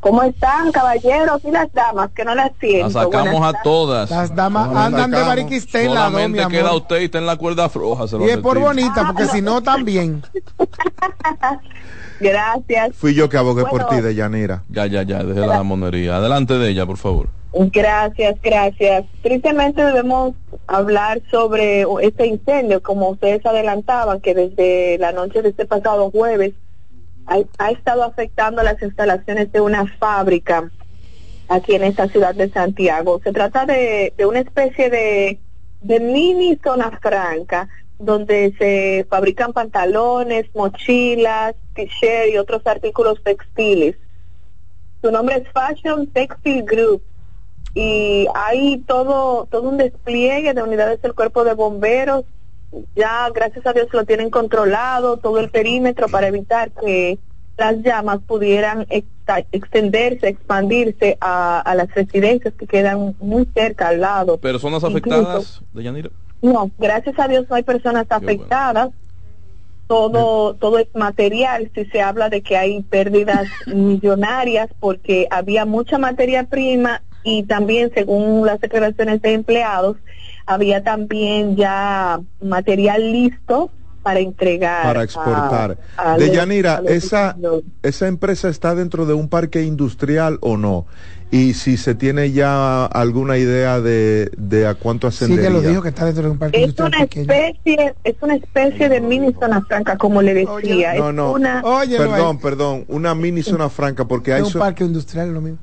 ¿Cómo están, caballeros y las damas? Que no las siento. La sacamos Buenas a todas. Las damas No, la andan de bariquistela, dos, mi Solamente amor. queda usted y está en la cuerda floja. Se lo Y es por bonita, porque si no, también. Gracias. Fui yo que abogué por ti, de Yanira. Ya, ya, ya, deje la monería. Adelante de ella, por favor. Gracias, gracias. Tristemente debemos hablar sobre este incendio, como ustedes adelantaban, que desde la noche de este pasado jueves ha, estado afectando las instalaciones de una fábrica aquí en esta ciudad de Santiago. Se trata de, una especie de, de mini zona franca donde se fabrican pantalones, mochilas, t-shirt y otros artículos textiles. Su nombre es Fashion Textile Group y hay todo todo un despliegue de unidades del cuerpo de bomberos ya gracias a Dios lo tienen controlado todo el perímetro para evitar que las llamas pudieran extenderse expandirse a, a las residencias que quedan muy cerca al lado Personas afectadas, de Yanira. no gracias a Dios no hay personas bueno. afectadas todo, todo es material, si se habla de que hay pérdidas millonarias porque había mucha materia prima y también según las declaraciones de empleados, había también ya material listo para entregar. para exportar. a- a de los- Yanira, a los esa, esa empresa está dentro de un parque industrial o no? Y si se tiene ya alguna idea de, de a cuánto Sí, ascendería. ya lo dijo que está dentro de un parque Es industrial una pequeño. especie, es una especie de mini zona franca, como le decía. No, es no, una, perdón, perdón, una mini zona franca, porque hay Es un parque industrial es lo mismo.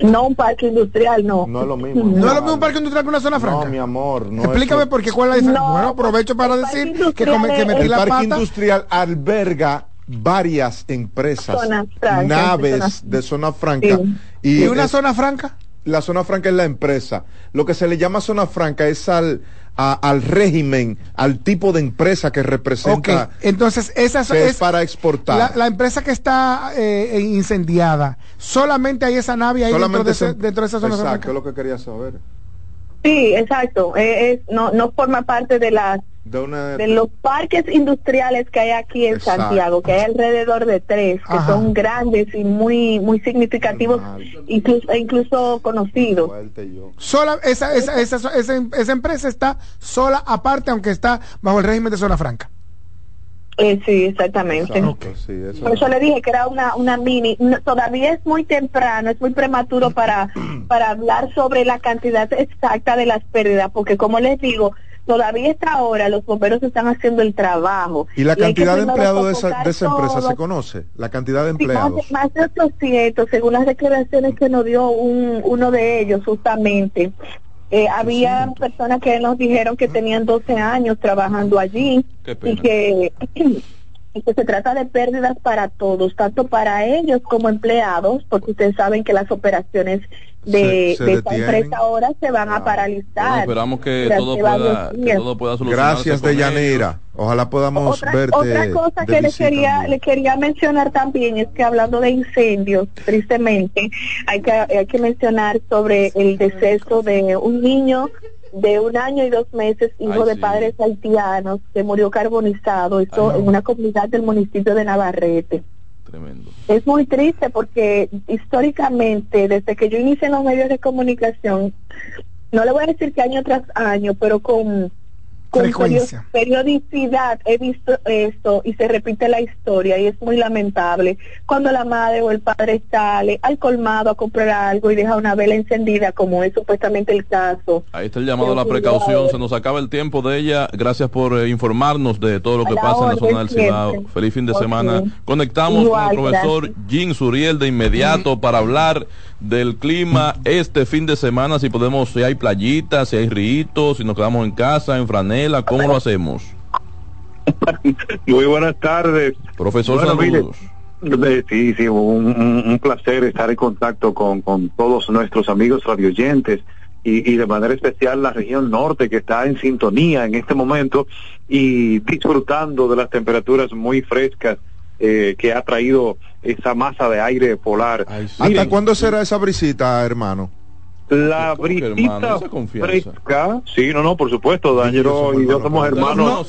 no un parque industrial, no. No es lo mismo. No es lo mismo un parque industrial que una zona franca. No, mi amor, no Explícame es por qué, cuál es la diferencia. bueno, aprovecho para decir que, come- que metí el la parque industrial alberga varias empresas, naves de zona franca. ¿Y una es- zona franca? La zona franca es la empresa. Lo que se le llama zona franca es al, a- al régimen, al tipo de empresa que representa, entonces esa que es es para exportar. la, la empresa que está eh, incendiada. Solamente hay esa nave ahí dentro Solamente de, ese- se- dentro de esa zona Exacto, franca. es lo que quería saber. Sí, exacto. Eh, es- no, no forma parte de las De una de los parques industriales que hay aquí en Exacto. Santiago, que hay alrededor de tres, que Ajá. son grandes y muy muy significativos, incluso, e incluso conocidos. Sola, esa, esa, esa, esa, esa empresa está sola aparte, aunque está bajo el régimen de zona franca. Eh, sí, exactamente. Sí, eso Por eso le dije que era una, una mini. No, todavía es muy temprano, es muy prematuro para, para hablar sobre la cantidad exacta de las pérdidas, porque como les digo, todavía está ahora los bomberos están haciendo el trabajo. ¿Y la cantidad de empleados de esa, de esa empresa todo. se conoce? La cantidad de Sí, más, de, empleados. más de 800, según las declaraciones que nos dio un, uno de ellos, justamente. Eh, había personas que nos dijeron que tenían 12 años trabajando allí y que, que se trata de pérdidas para todos, tanto para ellos como empleados, porque ustedes saben que las operaciones de, Se- se de esta empresa ahora se van a Bueno, paralizar. esperamos que todo pueda, que todo pueda solucionarse Gracias, Deyanira. Ojalá podamos Otra, verte. otra cosa que le visita. quería, le quería mencionar también es que hablando de incendios, tristemente, hay que, hay que mencionar sobre el deceso de un niño de un año y dos meses, hijo Ay, de sí. padres haitianos, que murió carbonizado, esto en una comunidad del municipio de Navarrete. Tremendo. Es muy triste porque históricamente, desde que yo inicié en los medios de comunicación, no le voy a decir que año tras año, pero con, con Frecuencia. perio- periodicidad he visto esto y se repite la historia y es muy lamentable cuando la madre o el padre sale al colmado a comprar algo y deja una vela encendida, como es supuestamente el caso. Ahí está el llamado a la precaución. Se nos acaba el tiempo de ella. Gracias por eh, informarnos de todo lo que pasa en la zona del Cibao. Feliz fin de Ok. semana. Conectamos Igual, con el profesor Jim Suriel de inmediato para hablar del clima este fin de semana. Si podemos, si hay playitas, si hay ríos, si nos quedamos en casa, en franela, ¿cómo lo hacemos? Muy buenas tardes. Profesor, Bueno, mire, saludos. eh, Sí, sí, un, un- un placer estar en contacto con, con todos nuestros amigos radioyentes y, y de manera especial la región norte que está en sintonía en este momento y disfrutando de las temperaturas muy frescas eh, que ha traído esa masa de aire polar. ¿Hasta Miren, cuándo será esa brisita, hermano? La brisita fresca, sí, no, no, por supuesto, D'Angelo y yo somos hermanos.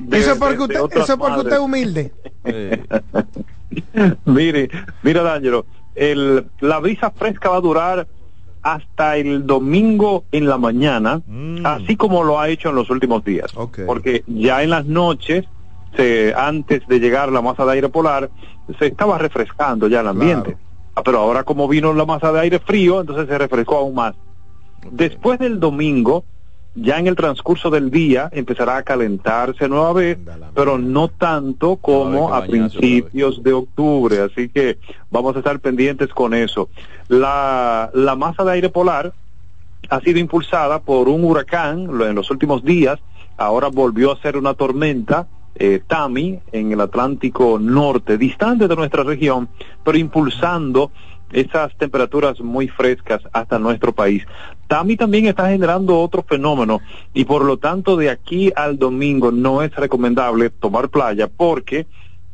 de- eso es porque de- de usted, eso es porque usted es humilde. Mire, mira, D'Angelo, el, la brisa fresca va a durar hasta el domingo en la mañana, así como lo ha hecho en los últimos días. Porque ya en las noches, se, antes de llegar la masa de aire polar, se estaba refrescando ya el ambiente. Ah, Pero ahora como vino la masa de aire frío, entonces se refrescó aún más. Después del domingo, ya en el transcurso del día empezará a calentarse nueva vez, pero no tanto como a principios de octubre, así que vamos a estar pendientes con eso. La, la masa de aire polar ha sido impulsada por un huracán lo- en los últimos días, ahora volvió a ser una tormenta, eh, Tami, en el Atlántico Norte, distante de nuestra región, pero impulsando esas temperaturas muy frescas hasta nuestro país. Tami también está generando otro fenómeno y por lo tanto de aquí al domingo no es recomendable tomar playa porque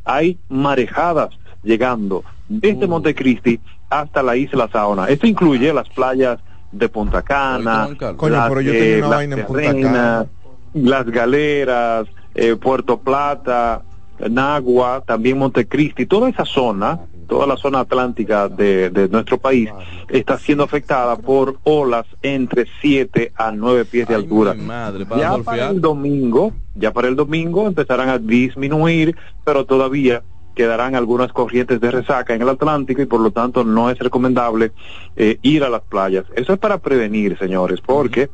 hay marejadas llegando desde Montecristi hasta la isla Saona. Esto incluye las playas de Punta Cana, Coño, las, pero yo eh, tenía una las vaina en Punta Cana. las Galeras, eh, Puerto Plata, Nagua, también Montecristi, toda esa zona, toda la zona atlántica de, de nuestro país está siendo afectada por olas entre 7 a 9 pies de Ay, altura. madre, para Ya golfear. para el domingo, ya para el domingo empezarán a disminuir, pero todavía quedarán algunas corrientes de resaca en el Atlántico y por lo tanto no es recomendable eh, ir a las playas. Eso es para prevenir, señores, porque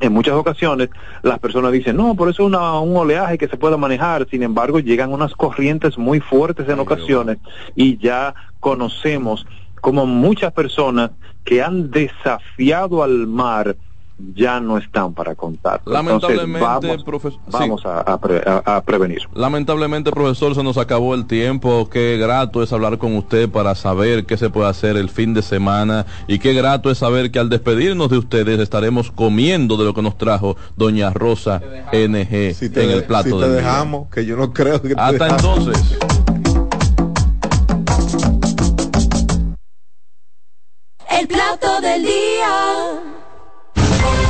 en muchas ocasiones las personas dicen, no, por eso es una- un oleaje que se puede manejar, sin embargo llegan unas corrientes muy fuertes en ocasiones y ya conocemos como muchas personas que han desafiado al mar ya no están para contar. Lamentablemente, vamos, profesor- vamos a, a pre- a- a prevenir. Lamentablemente, profesor, se nos acabó el tiempo. Qué grato es hablar con usted para saber qué se puede hacer el fin de semana y qué grato es saber que al despedirnos de ustedes estaremos comiendo de lo que nos trajo Doña Rosa NG Si te, en el plato si te del día. dejamos, que yo no creo que Hasta dejamos. entonces. El plato del día.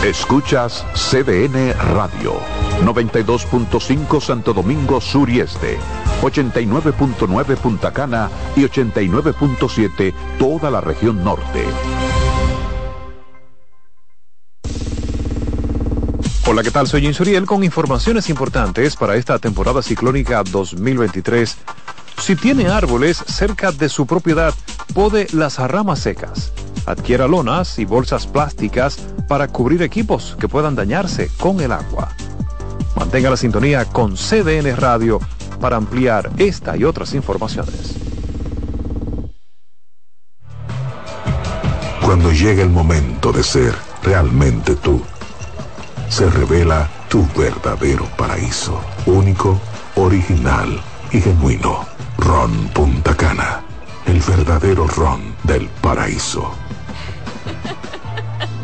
Escuchas CDN Radio, 92.5 Santo Domingo Sur y Este, 89.9 Punta Cana y 89.7 toda la región norte. Hola, ¿qué tal? Soy Insuriel con informaciones importantes para esta temporada ciclónica 2023. Si tiene árboles cerca de su propiedad, pode las ramas secas. Adquiera lonas y bolsas plásticas para cubrir equipos que puedan dañarse con el agua. Mantenga la sintonía con CDN Radio para ampliar esta y otras informaciones. Cuando llega el momento de ser realmente tú, se revela tu verdadero paraíso, único, original y genuino. Ron Punta Cana, el verdadero ron del paraíso.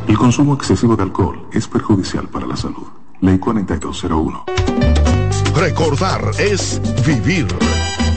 El consumo excesivo de alcohol es perjudicial para la salud. Ley 4201. Recordar es vivir.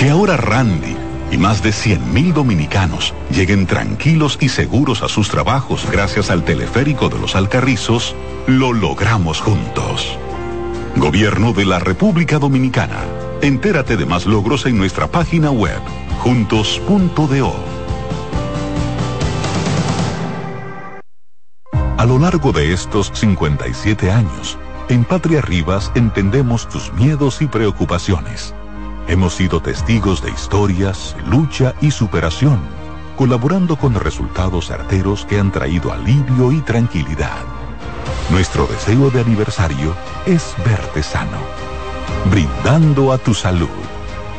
Que ahora Randy y más de 100.000 dominicanos lleguen tranquilos y seguros a sus trabajos gracias al teleférico de los Alcarrizos, lo logramos juntos. Gobierno de la República Dominicana. Entérate de más logros en nuestra página web, juntos.do. A lo largo de estos 57 años, en Patria Rivas entendemos tus miedos y preocupaciones. Hemos sido testigos de historias, lucha y superación, colaborando con resultados certeros que han traído alivio y tranquilidad. Nuestro deseo de aniversario es verte sano, brindando a tu salud.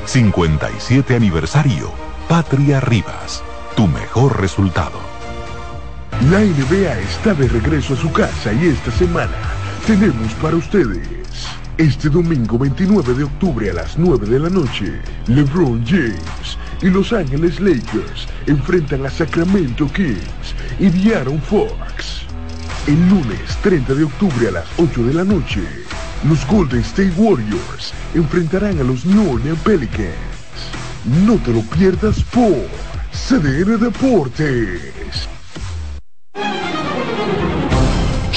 57 aniversario, Patria Rivas, tu mejor resultado. La NBA está de regreso a su casa y esta semana tenemos para ustedes. Este domingo 29 de octubre a las 9 de la noche, LeBron James y Los Ángeles Lakers enfrentan a Sacramento Kings y Diaron Fox. El lunes 30 de octubre a las 8 de la noche, los Golden State Warriors enfrentarán a los New Orleans Pelicans. No te lo pierdas por CDN Deportes.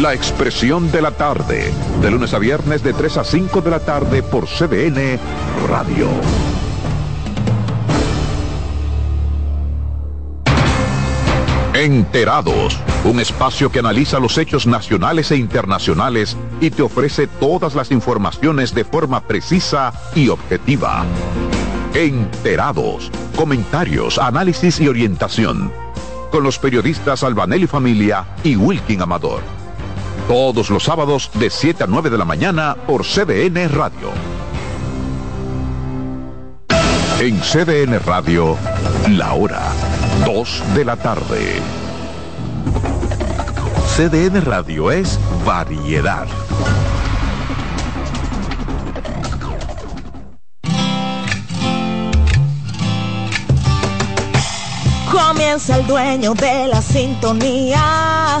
La Expresión de la Tarde, de lunes a viernes de 3 a 5 de la tarde por CDN Radio. Enterados, un espacio que analiza los hechos nacionales e internacionales y te ofrece todas las informaciones de forma precisa y objetiva. Enterados, comentarios, análisis y orientación. Con los periodistas Albanelli Familia y Wilkin Amador. Todos los sábados de 7 a 9 de la mañana por CDN Radio. En CDN Radio, la hora 2 de la tarde. CDN Radio es variedad. Comienza el dueño de la sintonía.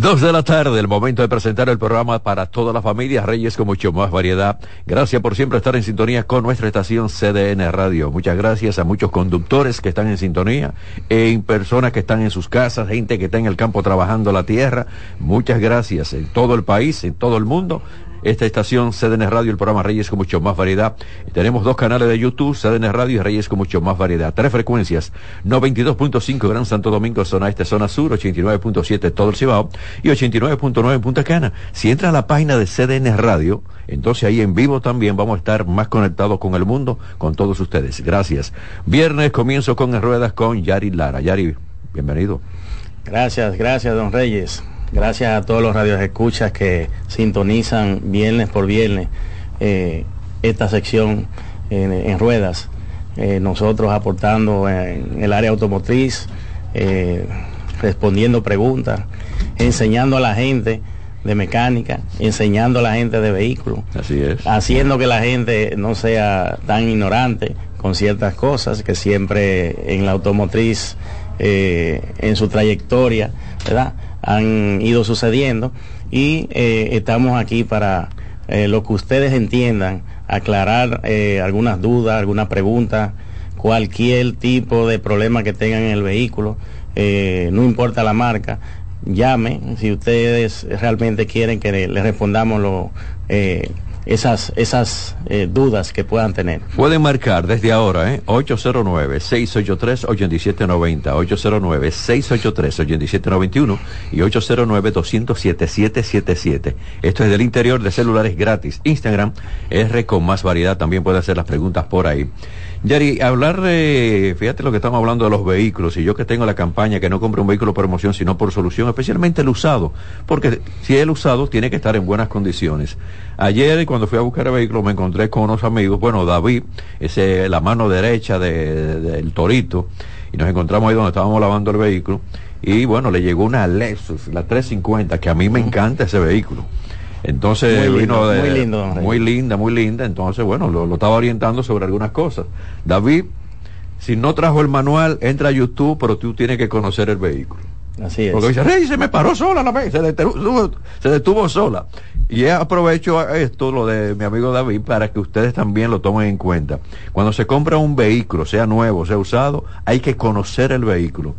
Dos de la tarde, el momento de presentar el programa para toda la familia Reyes con mucho más variedad. Gracias por siempre estar en sintonía con nuestra estación CDN Radio. Muchas gracias a muchos conductores que están en sintonía, en personas que están en sus casas, gente que está en el campo trabajando la tierra. Muchas gracias en todo el país, en todo el mundo esta estación CDN Radio, el programa Reyes con mucho más variedad. tenemos dos canales de YouTube, CDN Radio y Reyes con mucho más variedad. Tres frecuencias, 92.5 Gran Santo Domingo, zona este, zona sur, 89.7 todo el Cibao y 89.9 en Punta Cana. Si entra a la página de CDN Radio, entonces ahí en vivo también vamos a estar más conectados con el mundo, con todos ustedes. Gracias. Viernes comienzo con Ruedas con Yari Lara. Yari, bienvenido. Gracias, gracias, don Reyes. Gracias a todos los radios escuchas que sintonizan viernes por viernes eh, esta sección en, ruedas. Eh, nosotros aportando en el área automotriz, eh, respondiendo preguntas, enseñando a la gente de mecánica, enseñando a la gente de vehículos. Así es. Haciendo que la gente no sea tan ignorante con ciertas cosas que siempre en la automotriz, en su trayectoria, ¿verdad? Han ido sucediendo y eh, estamos aquí para eh, lo que ustedes entiendan, aclarar eh, algunas dudas, alguna pregunta, cualquier tipo de problema que tengan en el vehículo, no importa la marca, llame si ustedes realmente quieren que le, respondamos lo, esas, esas eh, dudas que puedan tener. Pueden marcar desde ahora, ¿eh? 809-683-8790, 809-683-8791 y 809-207-777. Esto es del interior de celulares gratis. Instagram, R con más variedad, también puede hacer las preguntas por ahí. Yari, hablar de, fíjate lo que estamos hablando de los vehículos, y yo que tengo la campaña que no compre un vehículo por emoción, sino por solución, especialmente el usado, porque si el usado tiene que estar en buenas condiciones. Ayer cuando fui a buscar el vehículo me encontré con unos amigos, bueno, David, ese la mano derecha del torito, y nos encontramos ahí donde estábamos lavando el vehículo, y bueno, le llegó una Lexus, la 350, que a mí me encanta ese vehículo. Entonces vino de, muy, lindo, muy linda, muy linda. Entonces, bueno, lo, estaba orientando sobre algunas cosas. David, si no trajo el manual, entra a YouTube, pero tú tienes que conocer el vehículo. Así es. Porque dice, Rey, se me paró sola la vez, se detuvo, se detuvo sola. Y aprovecho esto, lo de mi amigo David, para que ustedes también lo tomen en cuenta. Cuando se compra un vehículo, sea nuevo, sea usado, hay que conocer el vehículo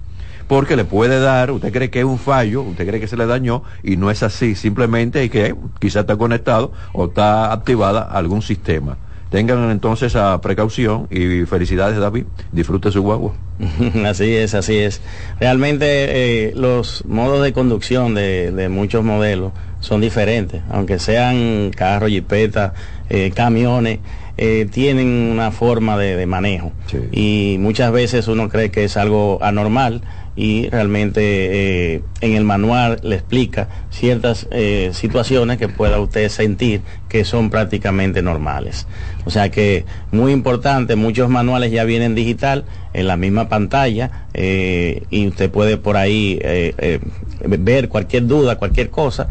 porque le puede dar, usted cree que es un fallo, usted cree que se le dañó y no es así, simplemente hay que quizá está conectado o está activada algún sistema. tengan entonces esa precaución y felicidades David, disfrute su guagua. así es, así es. Realmente eh, los modos de conducción de, de, muchos modelos son diferentes, aunque sean carros, jipetas, eh, camiones. Eh, tienen una forma de, de manejo sí. y muchas veces uno cree que es algo anormal y realmente eh, en el manual le explica ciertas eh, situaciones que pueda usted sentir que son prácticamente normales. O sea que muy importante, muchos manuales ya vienen digital en la misma pantalla eh, y usted puede por ahí ver cualquier duda, cualquier cosa.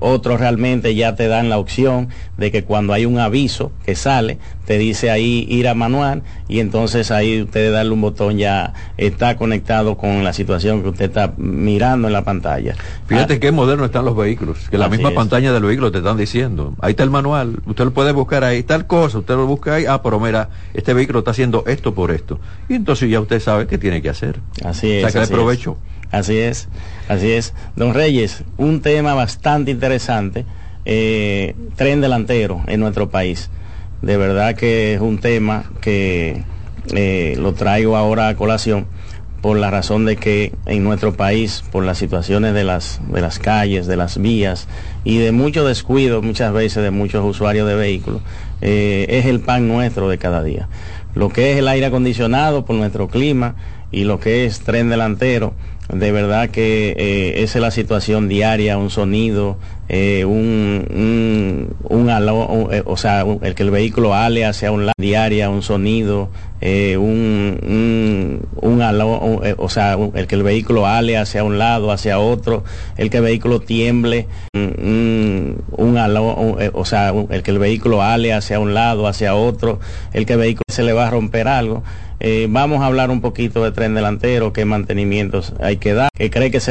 Otros realmente ya te dan la opción de que cuando hay un aviso que sale, te dice ahí ir a manual y entonces ahí usted darle un botón ya está conectado con la situación que usted está mirando en la pantalla. Fíjate ah, qué moderno están los vehículos, que la misma es. pantalla del vehículo te están diciendo, ahí está el manual, usted lo puede buscar ahí, tal cosa, usted lo busca ahí, ah, pero mira, este vehículo está haciendo esto por esto. Y entonces ya usted sabe qué tiene que hacer. Así es. Saca así provecho. Es. Así es, así es. Don Reyes, un tema bastante interesante, eh, tren delantero en nuestro país. De verdad que es un tema que eh, lo traigo ahora a colación por la razón de que en nuestro país, por las situaciones de las, de las calles, de las vías y de mucho descuido muchas veces de muchos usuarios de vehículos, eh, es el pan nuestro de cada día. Lo que es el aire acondicionado por nuestro clima y lo que es tren delantero, de verdad que eh, esa es la situación diaria, un sonido, eh, un, un, eh, o sea, el que el vehículo ale hacia un lado, diaria, un sonido, eh, un, un, o sea, el que el vehículo ale hacia un lado, hacia otro, el que el vehículo tiemble, un, o sea, el que el vehículo ale hacia un lado, hacia otro, el que el vehículo se le va a romper algo. Vamos a hablar un poquito de tren delantero, qué mantenimientos hay que dar, que cree que se